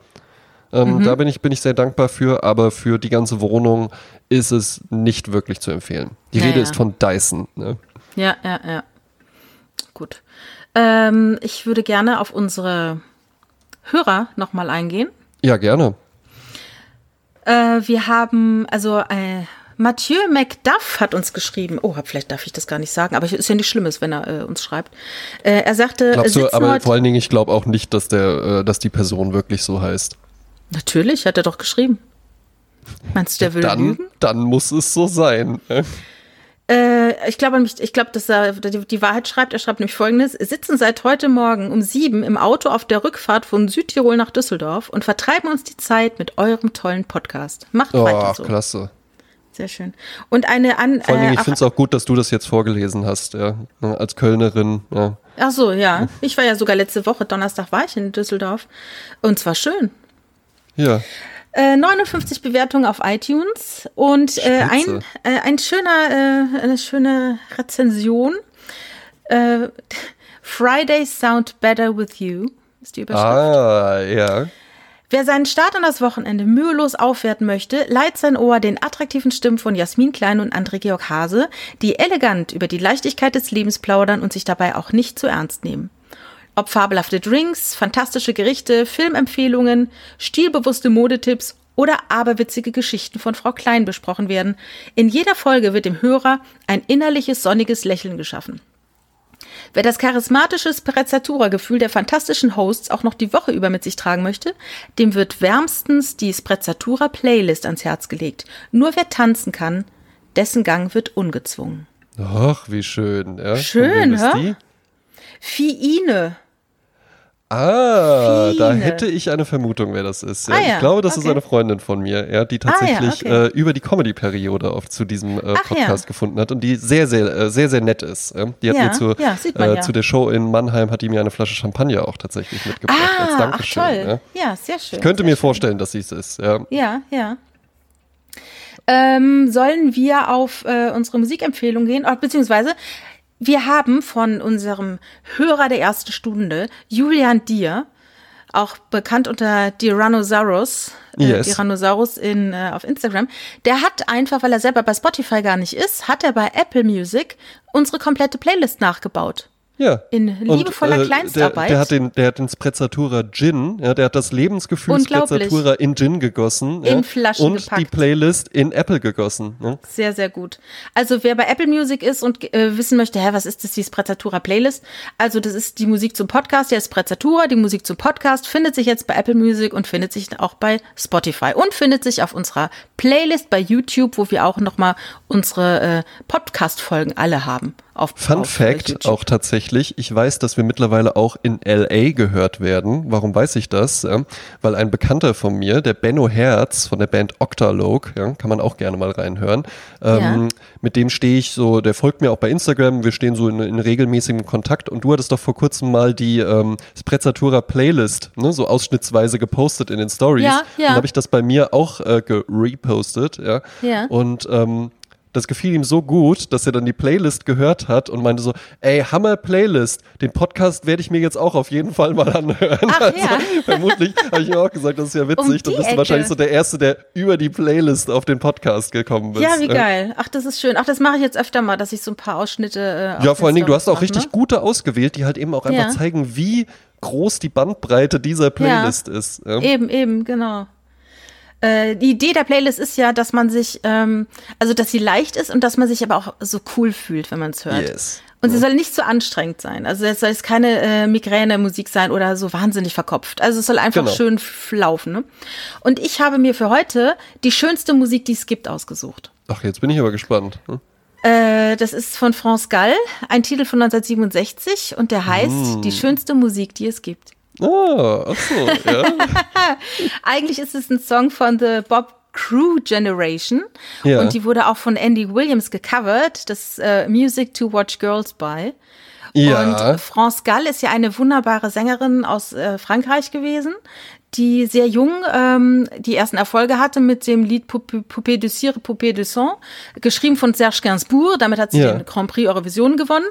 Ähm, Mhm. Da bin ich, bin ich sehr dankbar für, aber für die ganze Wohnung ist es nicht wirklich zu empfehlen. Die Rede ist von Dyson. Ne? Ja, ja, ja. Gut. Ähm, ich würde gerne auf unsere Hörer nochmal eingehen. Ja, gerne. Äh, wir haben, also äh, Mathieu McDuff hat uns geschrieben. Oh, vielleicht darf ich das gar nicht sagen, aber es ist ja nicht Schlimmes, wenn er äh, uns schreibt. Äh, er sagte, Glaubst du, aber vor allen Dingen, ich glaube auch nicht, dass der, äh, dass die Person wirklich so heißt. Natürlich, hat er doch geschrieben. Meinst du, der will dann, lügen? Dann muss es so sein. Äh, ich glaube ich glaube, dass er die, die Wahrheit schreibt. Er schreibt nämlich folgendes: Sitzen seit heute Morgen um sieben im Auto auf der Rückfahrt von Südtirol nach Düsseldorf und vertreiben uns die Zeit mit eurem tollen Podcast. Macht Oh, weiter so. klasse. Sehr schön. Und eine an. Vor allen Dingen, äh, ich finde es auch gut, dass du das jetzt vorgelesen hast, ja. Als Kölnerin, ja. Ach so, ja. Ich war ja sogar letzte Woche, Donnerstag war ich in Düsseldorf. Und zwar schön. Ja. Äh, 59 Bewertungen auf iTunes und äh, ein, äh, ein schöner, äh, eine schöne Rezension. Äh, Fridays sound better with you ist die Überschrift. Ah, ja. Wer seinen Start an das Wochenende mühelos aufwerten möchte, leiht sein Ohr den attraktiven Stimmen von Jasmin Klein und André Georg Hase, die elegant über die Leichtigkeit des Lebens plaudern und sich dabei auch nicht zu ernst nehmen. Ob fabelhafte Drinks, fantastische Gerichte, Filmempfehlungen, stilbewusste Modetipps oder aberwitzige Geschichten von Frau Klein besprochen werden, in jeder Folge wird dem Hörer ein innerliches sonniges Lächeln geschaffen. Wer das charismatische Sprezzatura-Gefühl der fantastischen Hosts auch noch die Woche über mit sich tragen möchte, dem wird wärmstens die Sprezzatura-Playlist ans Herz gelegt. Nur wer tanzen kann, dessen Gang wird ungezwungen. Ach, wie schön. Ja. Schön, hä? Fiine. Ah, da Fine. hätte ich eine Vermutung, wer das ist. Ja, Ah ja, ich glaube, das ist okay. eine Freundin von mir, ja, die Ah ja, tatsächlich okay. äh, über die Comedy-Periode auf zu diesem äh, Ach. Podcast gefunden hat und die sehr, sehr, äh, sehr, sehr nett ist. Die hat mir zu, man äh, zu der Show in Mannheim hat die mir eine Flasche Champagner auch tatsächlich mitgebracht als Ah, ach Dankeschön. toll. Ja. Sehr schön. Ich könnte mir schön. vorstellen, dass sie es ist. Ja. Ja. Ähm, sollen wir auf äh, unsere Musikempfehlung gehen? Oder, beziehungsweise, wir haben von unserem Hörer der ersten Stunde, Julian Dier, auch bekannt unter Tyrannosaurus, äh, Yes. Tyrannosaurus in, äh, auf Instagram, der hat einfach, weil er selber bei Spotify gar nicht ist, hat er bei Apple Music unsere komplette Playlist nachgebaut. Ja. In Und, liebevoller äh, Kleinstarbeit. Der, der hat den, der hat den Sprezzatura Gin, ja, der hat das Lebensgefühl. Sprezzatura in Gin gegossen. In ja, Flaschen Und die gepackt. Playlist in Apple gegossen. Ja. Sehr, sehr gut. Also wer bei Apple Music ist und äh, wissen möchte, hä, was ist das, die Sprezzatura Playlist? Also das ist die Musik zum Podcast, der Sprezzatura, die Musik zum Podcast findet sich jetzt bei Apple Music und findet sich auch bei Spotify und findet sich auf unserer Playlist bei YouTube, wo wir auch nochmal unsere äh, Podcast-Folgen alle haben. Auf, Fun auf, Fact auch tatsächlich, ich weiß, dass wir mittlerweile auch in LA gehört werden. Warum weiß ich das? Ja, weil ein Bekannter von mir, der Benno Herz von der Band Octalogue, ja, kann man auch gerne mal reinhören, ähm, mit dem stehe ich so, der folgt mir auch bei Instagram, wir stehen so in, in regelmäßigem Kontakt und du hattest doch vor kurzem mal die ähm, Sprezzatura Playlist, ne, so ausschnittsweise gepostet in den Stories. Ja, ja. Dann habe ich das bei mir auch äh, gerepostet, ja. Ja. Und ähm, das gefiel ihm so gut, dass er dann die Playlist gehört hat und meinte so, ey, Hammer Playlist, den Podcast werde ich mir jetzt auch auf jeden Fall mal anhören. Ach also, ja. Vermutlich habe ich mir auch gesagt, das ist ja witzig. Um dann bist du wahrscheinlich so der Erste, der über die Playlist auf den Podcast gekommen bist. Ja, wie geil. Ach, das ist schön. Ach, das mache ich jetzt öfter mal, dass ich so ein paar Ausschnitte. Äh, Ja, vor allen Dingen, du hast auch richtig ne? gute ausgewählt, die halt eben auch einfach Ja. zeigen, wie groß die Bandbreite dieser Playlist ist. Ja. Eben, eben, genau. Äh, die Idee der Playlist ist ja, dass man sich, ähm, also dass sie leicht ist und dass man sich aber auch so cool fühlt, wenn man es hört. Yes. Und sie soll nicht zu anstrengend sein. Also es soll jetzt keine äh, Migräne-Musik sein oder so wahnsinnig verkopft. Also es soll einfach Genau. schön laufen. Ne? Und ich habe mir für heute die schönste Musik, die es gibt, ausgesucht. Ach, jetzt bin ich aber gespannt. Hm? Äh, das ist von France Gall, ein Titel von 1967 und der heißt Mm. Die schönste Musik, die es gibt. Ah, ach so, ja. Eigentlich ist es ein Song von The Bob Crew Generation Ja. und die wurde auch von Andy Williams gecovert, das äh, Music to Watch Girls By. ja. Und France Gall ist ja eine wunderbare Sängerin aus äh, Frankreich gewesen, die sehr jung ähm, die ersten Erfolge hatte mit dem Lied Poupée Poupée de Cire, Poupée de Sang, geschrieben von Serge Gainsbourg. Damit hat sie Ja. den Grand Prix Eurovision gewonnen.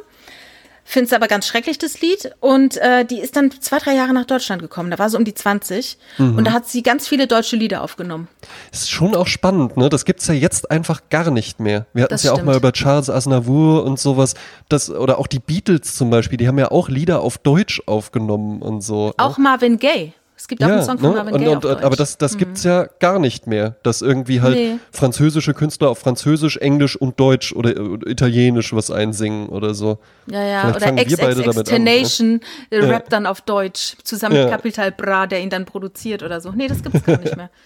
Finde es aber ganz schrecklich, das Lied. Und äh, die ist dann zwei, drei Jahre nach Deutschland gekommen. Da war sie um die 20. Mhm. Und da hat sie ganz viele deutsche Lieder aufgenommen. Ist schon auch spannend, ne? Das gibt's ja jetzt einfach gar nicht mehr. Wir hatten es ja auch stimmt. mal über Charles Aznavour und sowas. Das, oder auch die Beatles zum Beispiel, die haben ja auch Lieder auf Deutsch aufgenommen und so. Auch Marvin Gaye Es gibt auch einen Song von ne? Marvin und, Gaye und, Deutsch. Aber das, das gibt's ja gar nicht mehr, dass irgendwie halt Nee. französische Künstler auf Französisch, Englisch und Deutsch oder, oder Italienisch was einsingen oder so. Ja, ja, Vielleicht oder an, ne? Äh, rappt dann auf Deutsch, zusammen Ja. mit Capital Bra, der ihn dann produziert oder so. Nee, das gibt's gar nicht mehr.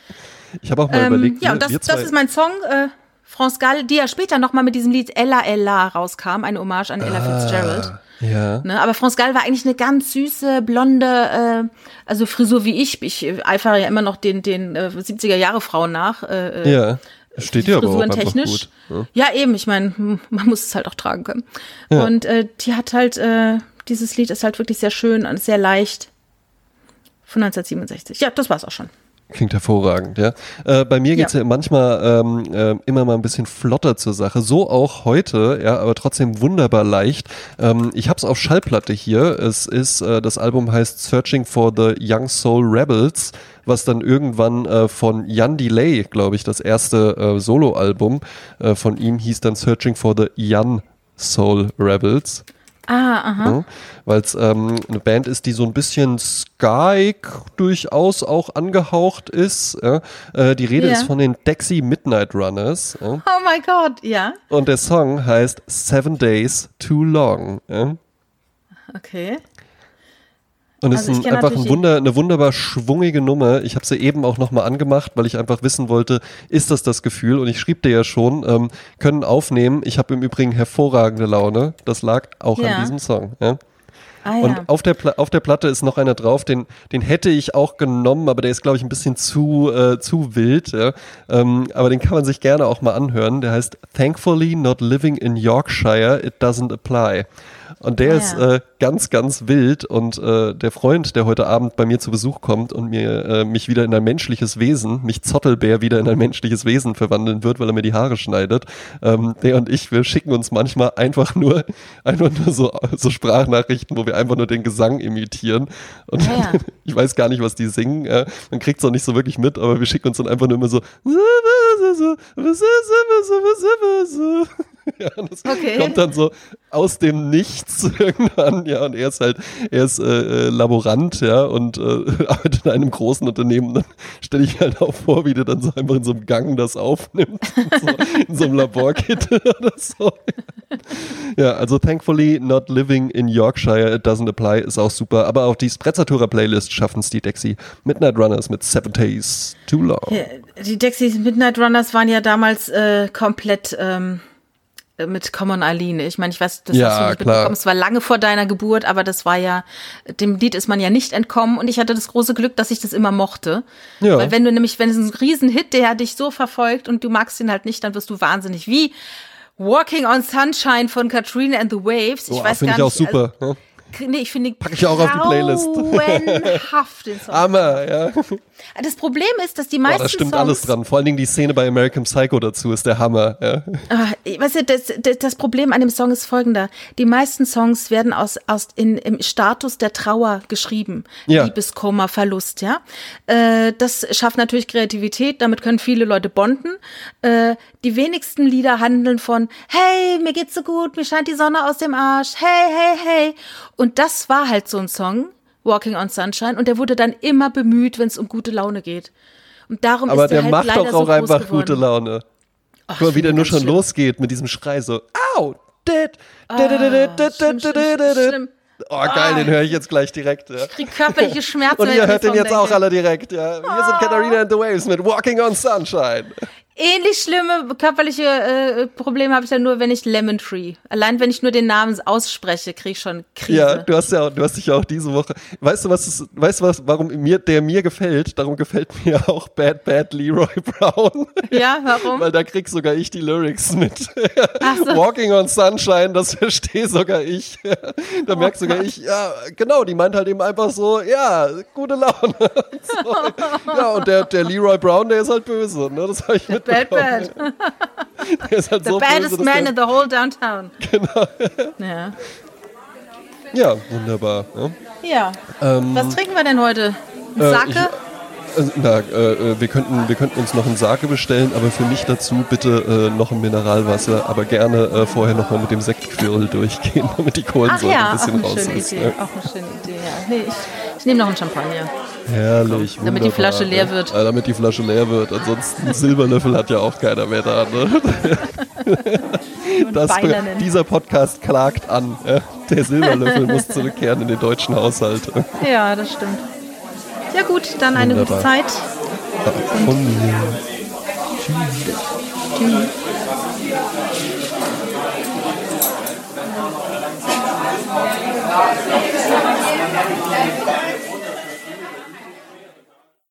Ich habe auch mal ähm, überlegt, ja, wir, und das, das ist mein Song, äh, France Gall, die ja später nochmal mit diesem Lied Ella Ella rauskam, eine Hommage an Ella Fitzgerald. Ja. Ne? Aber France Gall war eigentlich eine ganz süße, blonde, äh, also Frisur wie ich. Ich äh, eifere ja immer noch den, den äh, 70er-Jahre-Frauen nach. Äh, äh, ja. Steht dir aber auch frisurentechnisch. gut. Ja. Ja, eben, ich meine, man muss es halt auch tragen können. Und äh, die hat halt, äh, dieses Lied ist halt wirklich sehr schön und sehr leicht. Von 1967. Ja, das war's auch schon. Klingt hervorragend, ja. Äh, bei mir geht's ja, Ja. manchmal ähm, äh, immer mal ein bisschen flotter zur Sache. So auch heute, ja, aber trotzdem wunderbar leicht. Ähm, ich hab's auf Schallplatte hier. Es ist, äh, das Album heißt Searching for the Young Soul Rebels, was dann irgendwann äh, von Jan Delay, glaube ich, das erste äh, Soloalbum äh, von ihm hieß dann Searching for the Young Soul Rebels. Ah, aha. Ja, Weil es ähm, eine Band ist, die so ein bisschen Skyk durchaus auch angehaucht ist. Ja. Äh, die Rede Ja. ist von den Dexy Midnight Runners. Ja. Oh mein Gott, ja. Und der Song heißt Seven Days Too Long. Okay. Und es Also ist ein, einfach ein Wunder, eine wunderbar schwungige Nummer. Ich habe sie eben auch nochmal angemacht, weil ich einfach wissen wollte, ist das das Gefühl? Und ich schrieb dir ja schon, ähm, können aufnehmen. Ich habe im Übrigen hervorragende Laune. Das lag auch Ja. an diesem Song. Ja. Ah ja. Und auf der, Pla auf der Platte ist noch einer drauf, den, den hätte ich auch genommen, aber der ist, glaube ich, ein bisschen zu, äh, zu wild. Ja? Ähm, aber den kann man sich gerne auch mal anhören. Der heißt Thankfully Not Living in Yorkshire, It Doesn't Apply. Und der Ah, ist äh, ganz, ganz wild. Und äh, der Freund, der heute Abend bei mir zu Besuch kommt und mir äh, mich wieder in ein menschliches Wesen, mich Zottelbär wieder in ein menschliches Wesen verwandeln wird, weil er mir die Haare schneidet, ähm, der und ich, wir schicken uns manchmal einfach nur, einfach nur so, so Sprachnachrichten, wo wir einfach nur den Gesang imitieren. Und ja. ich weiß gar nicht, was die singen. Äh, man kriegt es auch nicht so wirklich mit, aber wir schicken uns dann einfach nur immer so. Ja, das Okay. kommt dann so aus dem Nichts irgendwann, ja, und er ist halt, er ist äh, äh, Laborant, ja, und äh, arbeitet in einem großen Unternehmen. Und dann stelle ich mir halt auch vor, wie der dann so einfach in so einem Gang das aufnimmt, so, in so einem Laborkit oder so. Ja, also thankfully not living in Yorkshire, it doesn't apply, ist auch super. Aber auch die Sprezzatura Playlist schaffen es die Dexy Midnight Runners mit Seven Days Too Long. Ja, Die Dexys Midnight Runners waren ja damals äh, komplett ähm, mit Common Eileen. Ich meine, ich weiß, das Ja, hast du nicht klar. mitbekommen. Es war lange vor deiner Geburt, aber das war ja, dem Lied ist man ja nicht entkommen und ich hatte das große Glück, dass ich das immer mochte. Ja. Weil wenn du nämlich, wenn es ein Riesenhit, der dich so verfolgt und du magst ihn halt nicht, dann wirst du wahnsinnig. Wie Walking on Sunshine von Katrina and the Waves. Ich Boah, weiß finde gar ich nicht. auch super. Also, ne? Nee, ich finde Pack ich auch auf die Playlist. grauenhaft, den Song. Hammer, ja. Das Problem ist, dass die Boah, meisten da stimmt Songs, alles dran. Vor allen Dingen die Szene bei American Psycho dazu ist der Hammer. Ja. Ah, weißt du, das, das, das Problem an dem Song ist folgender. Die meisten Songs werden aus, aus in, im Status der Trauer geschrieben. Ja. Liebeskummer, Verlust, ja. Äh, das schafft natürlich Kreativität, damit können viele Leute bonden. Äh, die wenigsten Lieder handeln von, hey, mir geht's so gut, mir scheint die Sonne aus dem Arsch, hey, hey, hey. Und das war halt so ein Song, Walking on Sunshine, und der wurde dann immer bemüht, wenn es um gute Laune geht. Und darum Aber ist der, der halt macht doch so auch groß einfach geworden. gute Laune. Guck mal, ich wie der nur schon schlimm. losgeht mit diesem Schrei so, au, dit. Oh, geil, den höre ich jetzt gleich direkt. Ja. krieg körperliche Schmerzen. Und ihr ich hört den jetzt auch denke. alle direkt. Ja. Wir sind Katharina and the Waves mit Walking on Sunshine. Ähnlich schlimme körperliche äh, Probleme habe ich dann nur, wenn ich Lemon Tree. Allein wenn ich nur den Namen ausspreche, kriege ich schon Krise. Ja, du hast ja, auch, du hast dich ja auch diese Woche. Weißt du was? Es, weißt du was? Warum mir der mir gefällt? Darum gefällt mir auch Bad Bad Leroy Brown. Ja, warum? Weil da krieg sogar ich die Lyrics mit. So. Walking on Sunshine, das verstehe sogar ich. da Oh merkt sogar ich, ja, genau, die meint halt eben einfach so, ja, gute Laune. so. Ja, und der, der Leroy Brown, der ist halt böse, ne? Das habe ich Bad. Bad. Der ist halt The so baddest böse, man der, in the whole downtown. Genau. Ja. Ja, wunderbar. Ja. ja. Ähm, Was trinken wir denn heute? Ein äh, Sake? Also, na, äh, wir, könnten, wir könnten uns noch einen Sake bestellen, aber für mich dazu bitte äh, noch ein Mineralwasser, aber gerne äh, vorher nochmal mit dem Sektquirl durchgehen, damit die Kohlensäure ja, ein bisschen auch raus ist. Idee. Auch eine schöne Idee, ja. Nee, ich, ich nehme noch einen Champagner. Herrlich. Damit die Flasche leer wird. Ja, damit die Flasche leer wird. Ansonsten Silberlöffel hat ja auch keiner mehr da. Ne? Das, dieser Podcast klagt an. Ja? Der Silberlöffel muss zurückkehren in den deutschen Haushalt. Ja, das stimmt. Ja gut, dann eine Wunderbar. gute Zeit. Mir. Tschüss.